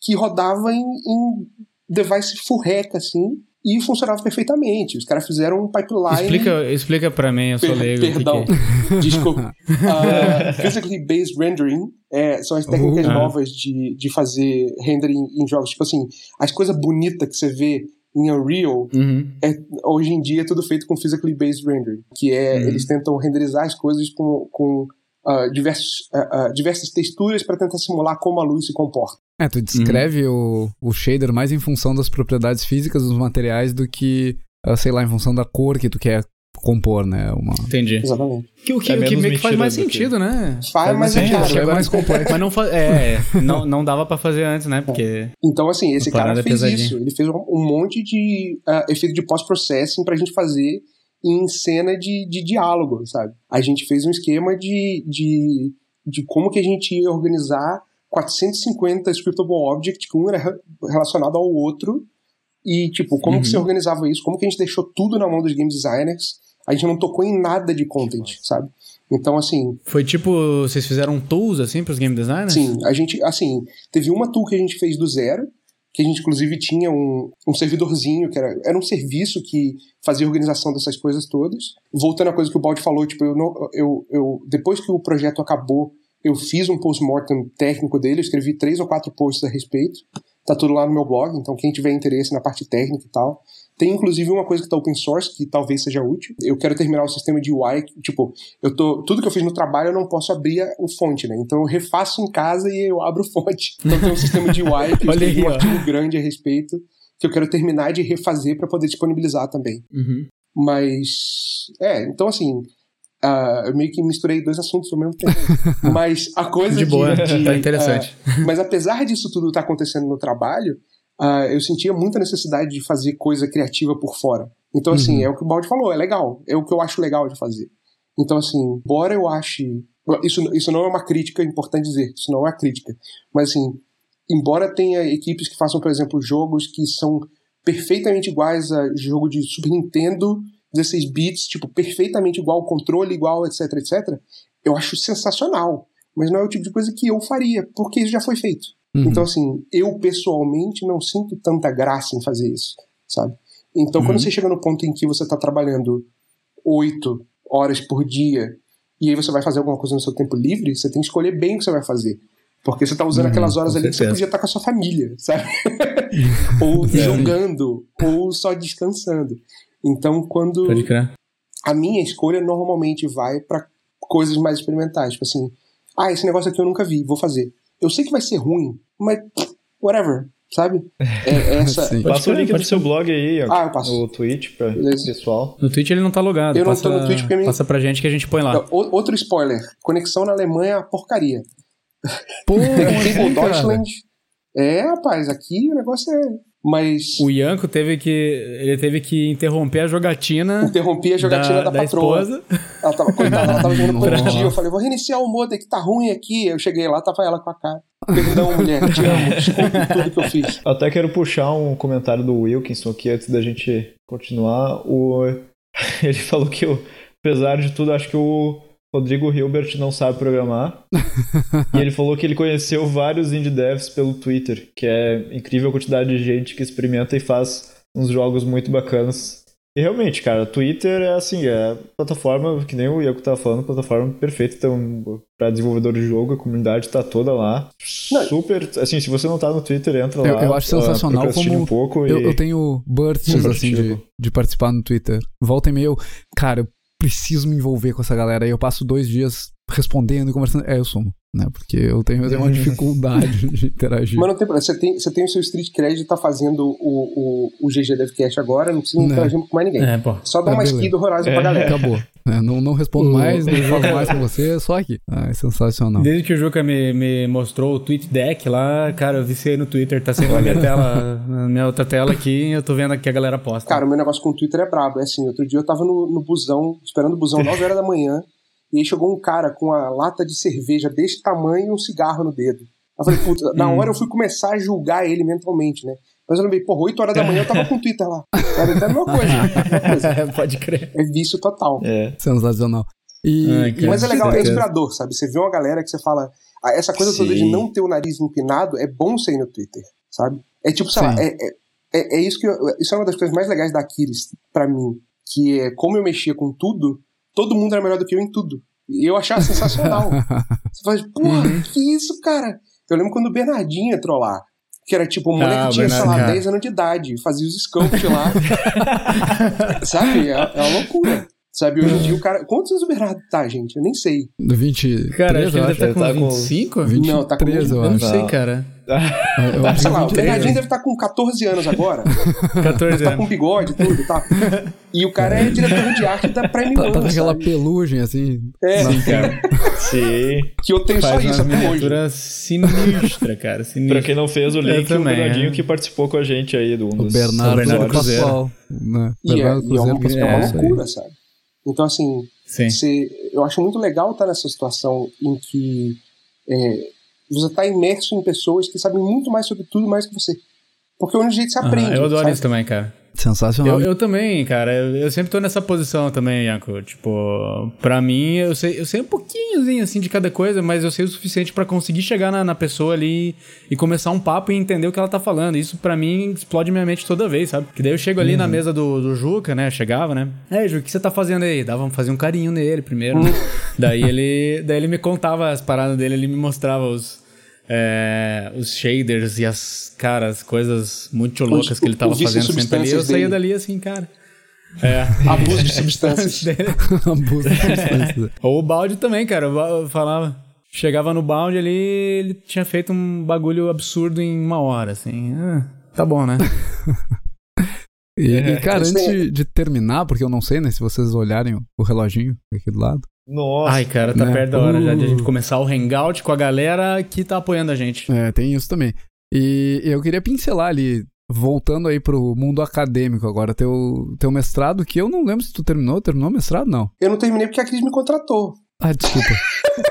que rodava em, em device furreca, assim, e funcionava perfeitamente. Os caras fizeram um pipeline. Explica, explica pra mim, eu sou leigo. Perdão, que que desculpa. Uh, physically based rendering é, são as técnicas uh, novas de, de fazer rendering em jogos. Tipo assim, as coisas bonitas que você vê em Unreal, uhum. é, hoje em dia é tudo feito com physically based rendering, que é uhum. eles tentam renderizar as coisas com, com uh, diversos, uh, diversas texturas para tentar simular como a luz se comporta. É, tu descreve uhum. o, o shader mais em função das propriedades físicas dos materiais do que, sei lá, em função da cor que tu quer compor, né? Uma... Entendi. Exatamente. Que, o que, é que meio que faz mais sentido, que... né? Faz, mas é caro. É mais complexo. mas não, fa... é, não, não dava para fazer antes, né? Porque... Então, assim, esse cara fez isso. Ele fez um monte de uh, efeito de pós-processing pra gente fazer em cena de, de diálogo, sabe? A gente fez um esquema de, de, de como que a gente ia organizar 450 scriptable objects, que um era relacionado ao outro, e, tipo, como uhum. que se organizava isso, como que a gente deixou tudo na mão dos game designers, a gente não tocou em nada de content, sabe? Então, assim. Foi tipo, vocês fizeram tools assim para os game designers? Sim, a gente, assim, teve uma tool que a gente fez do zero, que a gente inclusive tinha um, um servidorzinho, que era, era um serviço que fazia organização dessas coisas todas. Voltando à coisa que o Baldi falou, tipo, eu, não, eu, eu depois que o projeto acabou, eu fiz um post-mortem técnico dele, eu escrevi três ou quatro posts a respeito. Tá tudo lá no meu blog, então quem tiver interesse na parte técnica e tal. Tem inclusive uma coisa que tá open source, que talvez seja útil. Eu quero terminar o sistema de UI, tipo, eu tô. Tudo que eu fiz no trabalho eu não posso abrir o fonte, né? Então eu refaço em casa e eu abro fonte. Então tem um sistema de UI que eu escrevi um artigo grande a respeito, que eu quero terminar de refazer para poder disponibilizar também. Uhum. Mas. É, então assim. Uh, eu meio que misturei dois assuntos ao mesmo tempo. mas a coisa de. boa, de, tá interessante. Uh, mas apesar disso tudo estar tá acontecendo no trabalho, uh, eu sentia muita necessidade de fazer coisa criativa por fora. Então, assim, uhum. é o que o Baldi falou, é legal. É o que eu acho legal de fazer. Então, assim, embora eu ache. Isso, isso não é uma crítica, é importante dizer, isso não é uma crítica. Mas, assim, embora tenha equipes que façam, por exemplo, jogos que são perfeitamente iguais a jogo de Super Nintendo, 16 bits, tipo, perfeitamente igual, controle igual, etc, etc, eu acho sensacional. Mas não é o tipo de coisa que eu faria, porque isso já foi feito. Uhum. Então, assim, eu pessoalmente não sinto tanta graça em fazer isso, sabe? Então, quando Uhum. você chega no ponto em que você está trabalhando oito horas por dia e aí você vai fazer alguma coisa no seu tempo livre, você tem que escolher bem o que você vai fazer. Porque você tá usando Uhum, aquelas horas ali que você podia estar com a sua família, sabe? ou Sim. jogando, ou só descansando. Então, quando Pode crer. a minha escolha normalmente vai pra coisas mais experimentais, tipo assim, ah, esse negócio aqui eu nunca vi, vou fazer. Eu sei que vai ser ruim, mas whatever, sabe? É essa. Sim. Pode Passa o link pode do seu blog aí, Ah, eu passo. no Twitch pra Beleza. pessoal. No Twitch ele não tá logado. Eu não passa, tô no Twitch porque me- Passa pra gente que a gente põe lá. Então, o- outro spoiler: conexão na Alemanha é uma porcaria. Pô, Tem Cable assim, cara? Deutschland. É, rapaz, aqui o negócio é. Mas O Yanko teve que. Ele teve que interromper a jogatina. interrompi a jogatina da, da patroa. esposa. Ela tava, coitada, ela tava jogando. PUBG. Eu falei, vou reiniciar o modem que tá ruim aqui. Eu cheguei lá, tava ela com a cara. Perdão, mulher, te amo, desculpe tudo que eu fiz. Até quero puxar um comentário do Wilkinson aqui antes da gente continuar. O... Ele falou que, o- apesar de tudo, acho que o Rodrigo Hilbert não sabe programar. e ele falou que ele conheceu vários indie devs pelo Twitter, que é incrível a quantidade de gente que experimenta e faz uns jogos muito bacanas. E realmente, cara, Twitter é assim, é a plataforma, que nem o Iaco tava falando, plataforma perfeita então, para desenvolvedor de jogo, a comunidade tá toda lá. Não. Super, assim, se você não tá no Twitter, entra Eu- lá. eu acho ah, sensacional como um pouco Eu, e... eu tenho bursts, assim, de, de participar no Twitter. Volta e meia, eu, cara, eu preciso me envolver com essa galera. Aí eu passo dois dias respondendo e conversando. É, eu sumo, né? Porque eu tenho, eu tenho uma dificuldade de interagir. Mas não tem problema. Você tem, você tem o seu Street Cred, tá fazendo o, o, o GG DevCast agora, não precisa Não. interagir com mais ninguém. É, pô. Só dá É, uma beleza. skill horrorosa É. pra galera. Acabou. né? não, não respondo mais, não falo mais com você, só aqui. Ah, é sensacional. Desde que o Juca me, me mostrou o tweet deck lá, cara, eu viciei no Twitter, tá sempre na minha tela, na minha outra tela aqui, eu tô vendo aqui a galera posta. Cara, o meu negócio com o Twitter é brabo. É assim, outro dia eu tava no, no busão, esperando o busão 9 horas da manhã, e aí chegou um cara com a lata de cerveja desse tamanho e um cigarro no dedo. Eu falei, puta, na hora eu fui começar a julgar ele mentalmente, né? Mas eu lembrei, porra, 8 horas da manhã eu tava com o Twitter lá. Era até a mesma coisa. Pode crer. É vício total. É. Sensacional. E, Ai, cara. Mas é legal, é inspirador, sabe? Você vê uma galera que você fala. ah, Essa coisa toda de não ter o nariz empinado é bom ser no Twitter, sabe? É tipo, sei lá, Sim. é, é, é, é isso que eu- isso é uma das coisas mais legais da Aquiles pra mim. Que é como eu mexia com tudo, todo mundo era melhor do que eu em tudo. E eu achava sensacional. Você fala, porra, Uhum. que isso, cara? Eu lembro quando o Bernardinho entrou lá. Que era tipo, um moleque Ah, que o tinha, sei lá, cara. 10 anos de idade, fazia os sculpt lá. sabe? É, é uma loucura. Sabe, hoje em dia o cara. Quantos anos o Bernardo tá, gente? Eu nem sei. 20. Cara, acho que ele deve estar tá com com- 25? 23, Não, tá com eu Eu não acho. sei, cara. Eu acho Sei lá, o 23. Bernardinho deve estar com 14 anos agora. 14 tá com anos. bigode e tudo, tá? E o cara é diretor de arte da Prime Tá, One, tá com aquela pelugem, assim. É, Sim, cara. Sim. que eu tenho só Faz isso uma até hoje. miniatura sinistra, cara. Pra Sinistra. quem não fez o link, o também, Bernardinho é. que participou com a gente aí do um O dos Bernardo, Bernardo Pascoal. Cruzeiro. Né? E é, Bernardo e é uma, Cruzeiro é uma isso aí. loucura, sabe? Então, assim, Sim. você, eu acho muito legal estar nessa situação em que é, você está imerso em pessoas que sabem muito mais sobre tudo mais que você. Porque é o único jeito que você Aham, aprende. eu adoro sabe? isso também, cara. Sensacional. Eu, eu também, cara. Eu, eu sempre tô nessa posição também, Yanko. Tipo, pra mim, eu sei, eu sei um pouquinhozinho assim de cada coisa, mas eu sei o suficiente pra conseguir chegar na, na pessoa ali e começar um papo e entender o que ela tá falando. Isso pra mim explode minha mente toda vez, sabe? Que daí eu chego ali na mesa do, do Juca, né? Chegava, né? É, Juca, o que você tá fazendo aí? Dava, fazia um carinho nele primeiro. né? daí ele, daí ele me contava as paradas dele, ele me mostrava os é, os shaders e as caras, coisas muito loucas que ele tava fazendo sempre ali. Eu saía dali assim, cara. É. Abuso de substâncias. dele. Abuso de substâncias. Ou o balde também, cara. Eu falava. Chegava no balde ali, ele tinha feito um bagulho absurdo em uma hora, assim. Ah, tá bom, né? E, É. e, cara, antes é- de, de terminar, porque eu não sei, né? Se vocês olharem o, o reloginho aqui do lado. Nossa. Ai, cara, tá né? perto da hora já de a gente Uh. começar o hangout com a galera que tá apoiando a gente. É, tem isso também. E eu queria pincelar ali, voltando aí pro mundo acadêmico agora, teu, teu mestrado, que eu não lembro se tu terminou. Terminou o mestrado? Não. Eu não terminei porque a Cris me contratou. Ah, desculpa.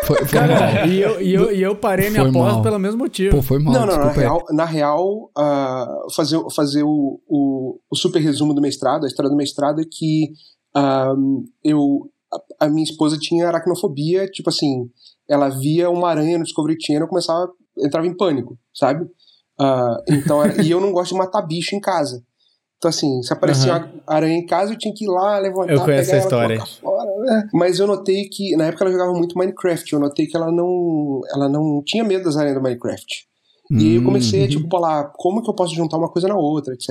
Foi, foi Cara, mal. e eu, e, eu, e eu parei minha pós pelo mesmo motivo. Pô, foi mal. Não, não, na real, na real ah, fazer, fazer o, o, o super resumo do mestrado, a história do mestrado é que ah, eu, a, a minha esposa tinha aracnofobia, tipo assim, ela via uma aranha no Discovery Channel e começava, entrava em pânico, sabe? Ah, então, era- e eu não gosto de matar bicho em casa. Então, assim, se aparecia Aham. uma aranha em casa, eu tinha que ir lá, levantar, Eu conheço pegar essa ela, história. fora, né? Mas eu notei que, na época ela jogava muito Minecraft, eu notei que ela não, ela não tinha medo das aranhas do Minecraft. E aí eu comecei a, Uhum. tipo, falar como que eu posso juntar uma coisa na outra, etc.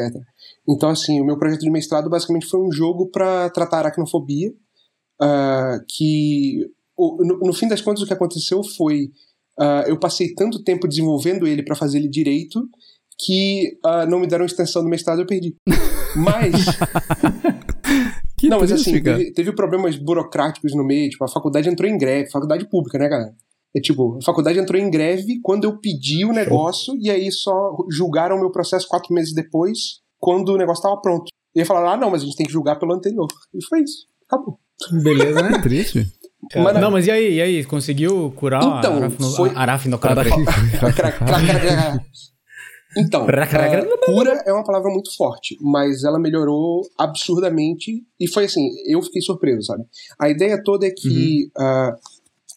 Então, assim, o meu projeto de mestrado basicamente foi um jogo para tratar aracnofobia, ah, que no, no fim das contas o que aconteceu foi ah, eu passei tanto tempo desenvolvendo ele para fazer ele direito que ah, não me deram extensão do mestrado eu perdi. Mas Que não, mas assim, teve, teve problemas burocráticos no meio, tipo, a faculdade entrou em greve, faculdade pública, né, galera? É tipo, a faculdade entrou em greve quando eu pedi o negócio e aí só julgaram o meu processo quatro meses depois, quando o negócio tava pronto. E aí falaram, ah, não, mas a gente tem que julgar pelo anterior. E foi isso. Acabou. Beleza, né? Triste. Não, mas e aí, e aí? Conseguiu curar Então, a arafno... foi- a arafnocrata? Cra- cra- cra- cra- Então, ah, cura é uma palavra muito forte, mas ela melhorou absurdamente e foi assim, eu fiquei surpreso, sabe? A ideia toda é que ah,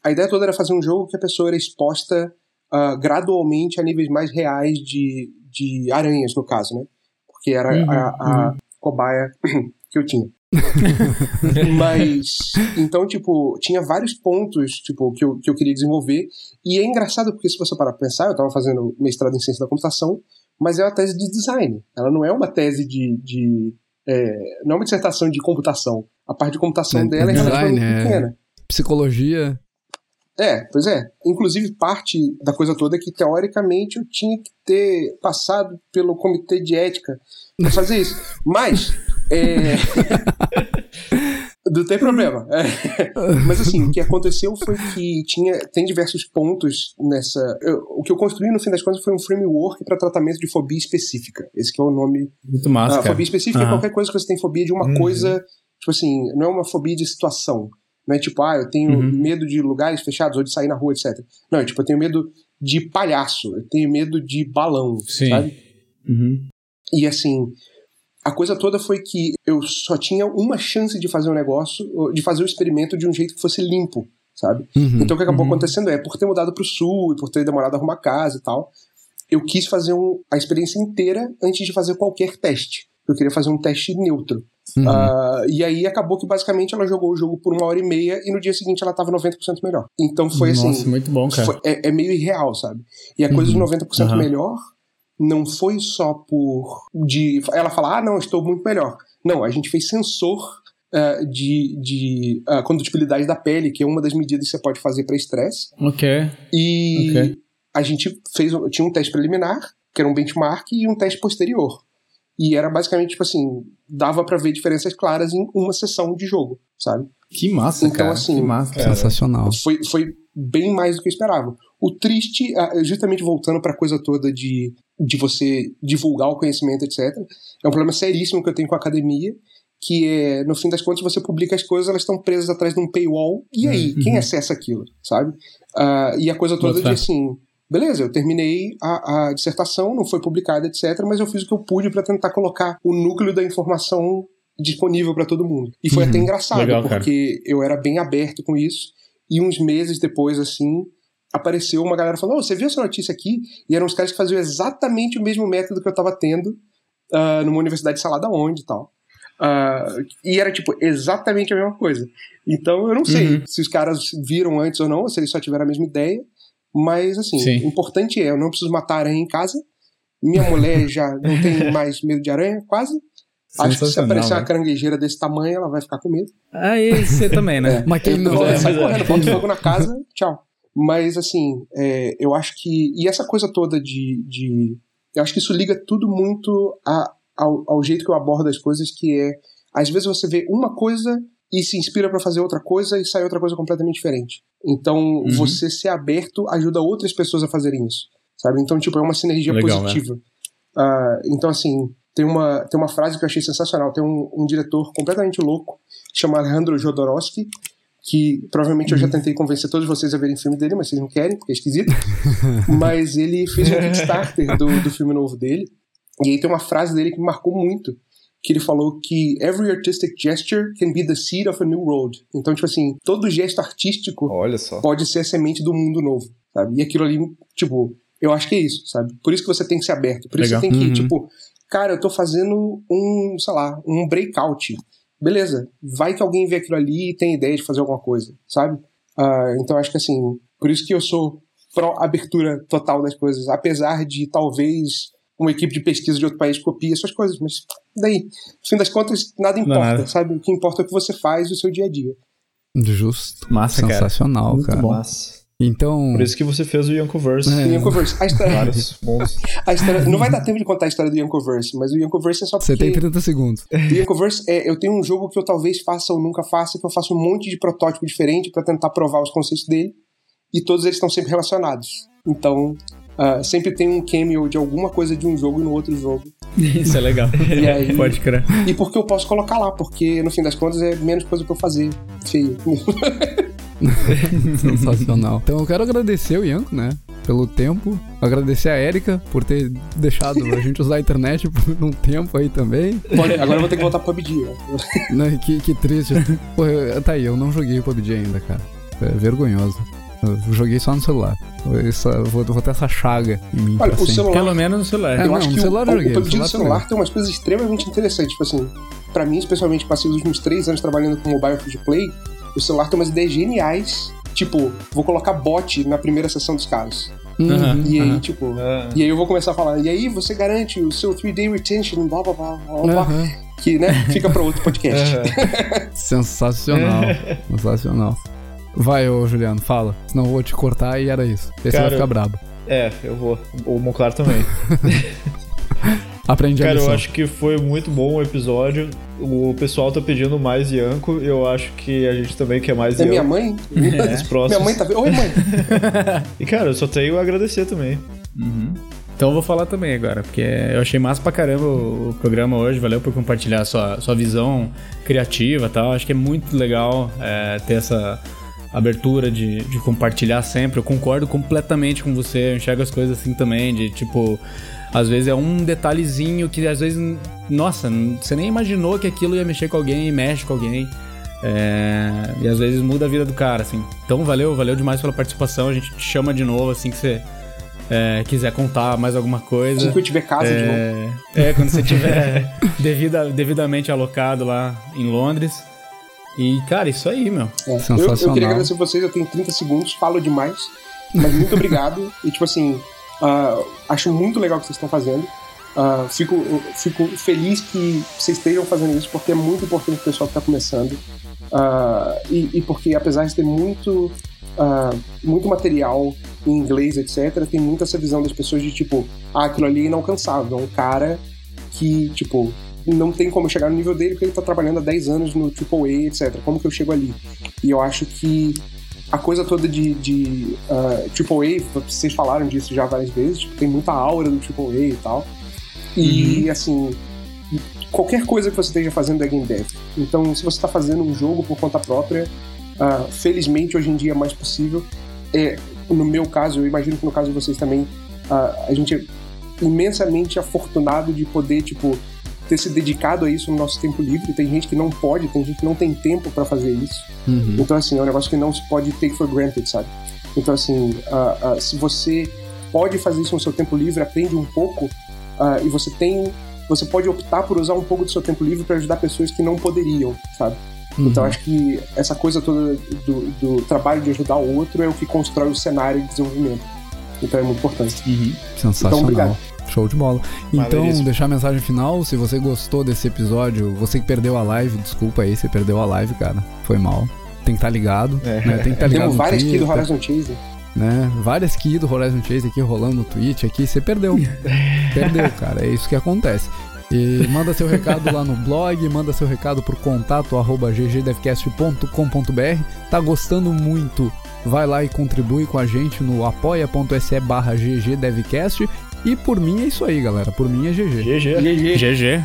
a ideia toda era fazer um jogo que a pessoa era exposta ah, gradualmente a níveis mais reais de, de aranhas, no caso, né? Porque era Uhum, a, a cobaia que eu tinha. Mas, então, tipo, tinha vários pontos, tipo, que eu, que eu queria desenvolver. E é engraçado porque se você parar pra pensar, eu tava fazendo mestrado em ciência da computação, mas é uma tese de design. Ela não é uma tese de... de é, não é uma dissertação de computação. A parte de computação É, dela é, é design, relativamente é- pequena. Psicologia. É, pois é. Inclusive, parte da coisa toda é que, teoricamente, eu tinha que ter passado pelo comitê de ética pra fazer isso. Mas, é... Não tem problema. É. Mas assim, o que aconteceu foi que tinha, tem diversos pontos nessa. eu- o que eu construí no fim das contas foi um framework para tratamento de fobia específica. Esse que é o nome. Muito massa, Ah, fobia específica é Aham. qualquer coisa que você tem fobia de uma Uhum. coisa. Tipo assim, não é uma fobia de situação. Não é tipo, ah, eu tenho Uhum. medo de lugares fechados ou de sair na rua, etc. Não, é tipo, eu tenho medo de palhaço, eu tenho medo de balão, Sim. sabe? Uhum. E assim, a coisa toda foi que eu só tinha uma chance de fazer um negócio, de fazer o experimento de um jeito que fosse limpo, sabe? Uhum. Então o que acabou Uhum. acontecendo é, por ter mudado pro sul e por ter demorado a arrumar casa e tal, eu quis fazer um- a experiência inteira antes de fazer qualquer teste. Eu queria fazer um teste neutro. Uhum. Ah, e aí acabou que basicamente ela jogou o jogo por uma hora e meia e no dia seguinte ela tava 90% melhor. Então foi Nossa, assim. muito bom, cara. foi- é, é meio irreal, sabe? E a coisa de 90% Aham. melhor não foi só por. de ela falar, ah, não, estou muito melhor. Não, a gente fez sensor ah, de, de ah, condutibilidade da pele, que é uma das medidas que você pode fazer para estresse. Ok. E Ok. a gente fez. Tinha um teste preliminar, que era um benchmark, e um teste posterior. E era basicamente, tipo assim, dava para ver diferenças claras em uma sessão de jogo, sabe? Que massa, Então, cara. assim, que massa. Sensacional. Foi, foi bem mais do que eu esperava. O triste, ah, justamente voltando para a coisa toda de, de você divulgar o conhecimento, etc., é um problema seríssimo que eu tenho com a academia, que é, no fim das contas, você publica as coisas, elas estão presas atrás de um paywall, e aí, quem acessa aquilo, sabe? Ah, e a coisa toda de assim, beleza, eu terminei a, a dissertação, não foi publicada, etc., mas eu fiz o que eu pude para tentar colocar o núcleo da informação disponível para todo mundo. E foi Uhum. até engraçado, Legal, cara. porque eu era bem aberto com isso, e uns meses depois, assim, apareceu uma galera falando: oh, você viu essa notícia aqui? E eram os caras que faziam exatamente o mesmo método que eu tava tendo ah, numa universidade, sei lá da onde e tal. Ah, e era, tipo, exatamente a mesma coisa. Então, eu não sei Uhum. se os caras viram antes ou não, ou se eles só tiveram a mesma ideia. Mas, assim, Sim. o importante é: eu não preciso matar aranha em casa. Minha mulher já não tem mais medo de aranha, quase. Acho que se aparecer uma velho. caranguejeira desse tamanho, ela vai ficar com medo. Aí você também, né? Mas quem não, né? sai é. correndo, bota fogo na casa, tchau. Mas, assim, é, eu acho que. E essa coisa toda de. de eu acho que isso liga tudo muito a- ao, ao jeito que eu abordo as coisas, que é. Às vezes você vê uma coisa e se inspira pra fazer outra coisa e sai outra coisa completamente diferente. Então, você ser aberto ajuda outras pessoas a fazerem isso. Sabe? Então, tipo, é uma sinergia Legal, positiva. Ah, então, assim, tem uma, tem uma frase que eu achei sensacional. Tem um, um diretor completamente louco, chama Alejandro Jodorowsky, que provavelmente eu já tentei convencer todos vocês a verem filme dele, mas vocês não querem, porque é esquisito. mas ele fez um Kickstarter do, do filme novo dele. E aí tem uma frase dele que me marcou muito, que ele falou que every artistic gesture can be the seed of a new road. Então, tipo assim, todo gesto artístico pode ser a semente do mundo novo, sabe? E aquilo ali, tipo, eu acho que é isso, sabe? Por isso que você tem que ser aberto. Por isso Legal. você tem que, Uhum. tipo, cara, eu tô fazendo um, sei lá, um breakout. Beleza, vai que alguém vê aquilo ali e tem ideia de fazer alguma coisa, sabe? Ah, então acho que assim, por isso que eu sou pró abertura total das coisas, apesar de talvez uma equipe de pesquisa de outro país copie essas coisas, mas daí, no fim das contas, nada importa, nada. sabe? O que importa é o que você faz no seu dia a dia. Justo. Massa, cara. Sensacional, Muito cara. bom. Mas, Então. por isso que você fez o Yankoverse. É. O Yankoverse, a história, Vários bons. a história, não vai dar tempo de contar a história do Yankoverse, mas o Yankoverse é só porque Você tem 30 segundos. o Yankoverse é, eu tenho um jogo que eu talvez faça ou nunca faça, que eu faço um monte de protótipo diferente pra tentar provar os conceitos dele, e todos eles estão sempre relacionados. Então, ah, sempre tem um cameo de alguma coisa de um jogo no outro jogo. Isso é legal. E aí, Pode crer. e porque eu posso colocar lá, porque no fim das contas é menos coisa pra eu fazer. Feio. Sensacional. Então eu quero agradecer o Ianco, né? Pelo tempo. Agradecer a Erika por ter deixado a gente usar a internet por um tempo aí também. Pode- agora eu vou ter que voltar pro PUBG. né? Que, que triste. Pô, eu- tá aí, eu não joguei o PUBG ainda, cara. É vergonhoso. Eu joguei só no celular. Essa, vou, vou ter essa chaga em mim Olha, pra o sempre. celular Pelo menos no celular. É, eu não, acho no que celular o, joguei, o no PUBG do celular celular também. tem umas coisas extremamente interessantes. Tipo assim, pra mim, especialmente, passei os últimos três anos trabalhando com mobile free play. O celular tem umas ideias geniais. Tipo, vou colocar bot na primeira sessão dos caras. Uhum. E aí, aham. tipo. Ah, E aí eu vou começar a falar, e aí você garante o seu 3-day retention, blá blá blá blá. Que, né, fica pra outro podcast. Sensacional. Sensacional. Vai, ô Juliano, fala. Senão eu vou te cortar e era isso. Esse Cara, vai ficar brabo. é, eu vou. O Monclar também. Aprendi a Cara, eu lição. acho que foi muito bom o episódio. O pessoal tá pedindo mais Yanko. Eu acho que a gente também quer mais É minha Yanko. mãe? Os próximos. Minha mãe tá vendo. Oi, mãe. E, cara, eu só tenho a agradecer também. Então eu vou falar também agora, porque eu achei massa pra caramba o o programa hoje. Valeu por compartilhar sua, sua visão criativa e tal. Acho que é muito legal é, ter essa abertura de, de compartilhar sempre. Eu concordo completamente com você. Eu enxergo as coisas assim também, de tipo. Às vezes é um detalhezinho que às vezes, nossa, você nem imaginou que aquilo ia mexer com alguém e mexe com alguém. É, e às vezes muda a vida do cara, assim. Então valeu, valeu demais pela participação. A gente te chama de novo assim que você é, quiser contar mais alguma coisa. Assim que eu tiver casa de novo. É, é, quando você tiver devida, devidamente alocado lá em Londres. E, cara, isso aí, meu. É. Eu, eu queria agradecer vocês, eu tenho 30 segundos, falo demais. Mas muito obrigado. E tipo assim, ah, acho muito legal o que vocês estão fazendo. Ah, fico, fico feliz que vocês estejam fazendo isso, porque é muito importante o pessoal que está começando. Ah, e, e porque apesar de ter muito, muito material em inglês, etc., tem muito essa visão das pessoas de tipo, ah, aquilo ali é inalcançável. É um cara que, tipo, não tem como chegar no nível dele porque ele tá trabalhando há 10 anos no AAA, etc. Como que eu chego ali? E eu acho que a coisa toda de, de uh, AAA, vocês falaram disso já várias vezes, tipo, tem muita aura do AAA e tal. E, assim, qualquer coisa que você esteja fazendo é game dev. Então, se você está fazendo um jogo por conta própria, uh, felizmente hoje em dia é mais possível. É, no meu caso, eu imagino que no caso de vocês também, uh, a gente é imensamente afortunado de poder, tipo, ter se dedicado a isso no nosso tempo livre. Tem gente que não pode, tem gente que não tem tempo para fazer isso. Uhum. Então, assim, é um negócio que não se pode take for granted, sabe? Então, assim, uh, uh, se você pode fazer isso no seu tempo livre, aprende um pouco, uh, e você tem. Você pode optar por usar um pouco do seu tempo livre para ajudar pessoas que não poderiam, sabe? Então, acho que essa coisa toda do, do trabalho de ajudar o outro é o que constrói o cenário de desenvolvimento. Então, é muito importante. Sensacional. Então, obrigado. Show de bola. Então, deixar a mensagem final. Se você gostou desse episódio, você que perdeu a live, desculpa aí, você perdeu a live, cara. Foi mal. Tem que estar ligado. É. Né? Tem que estar ligado. Temos várias aqui do Horizon Chaser. Né? Várias key do Horizon Chase aqui rolando no Twitch aqui. Você perdeu. perdeu, cara. É isso que acontece. E manda seu recado lá no blog, manda seu recado por contato arroba ggdevcast.com.br. Tá gostando muito? Vai lá e contribui com a gente no apoia.se barra ggdevcast. E por mim é isso aí, galera. Por mim é GG. GG. GG. GG.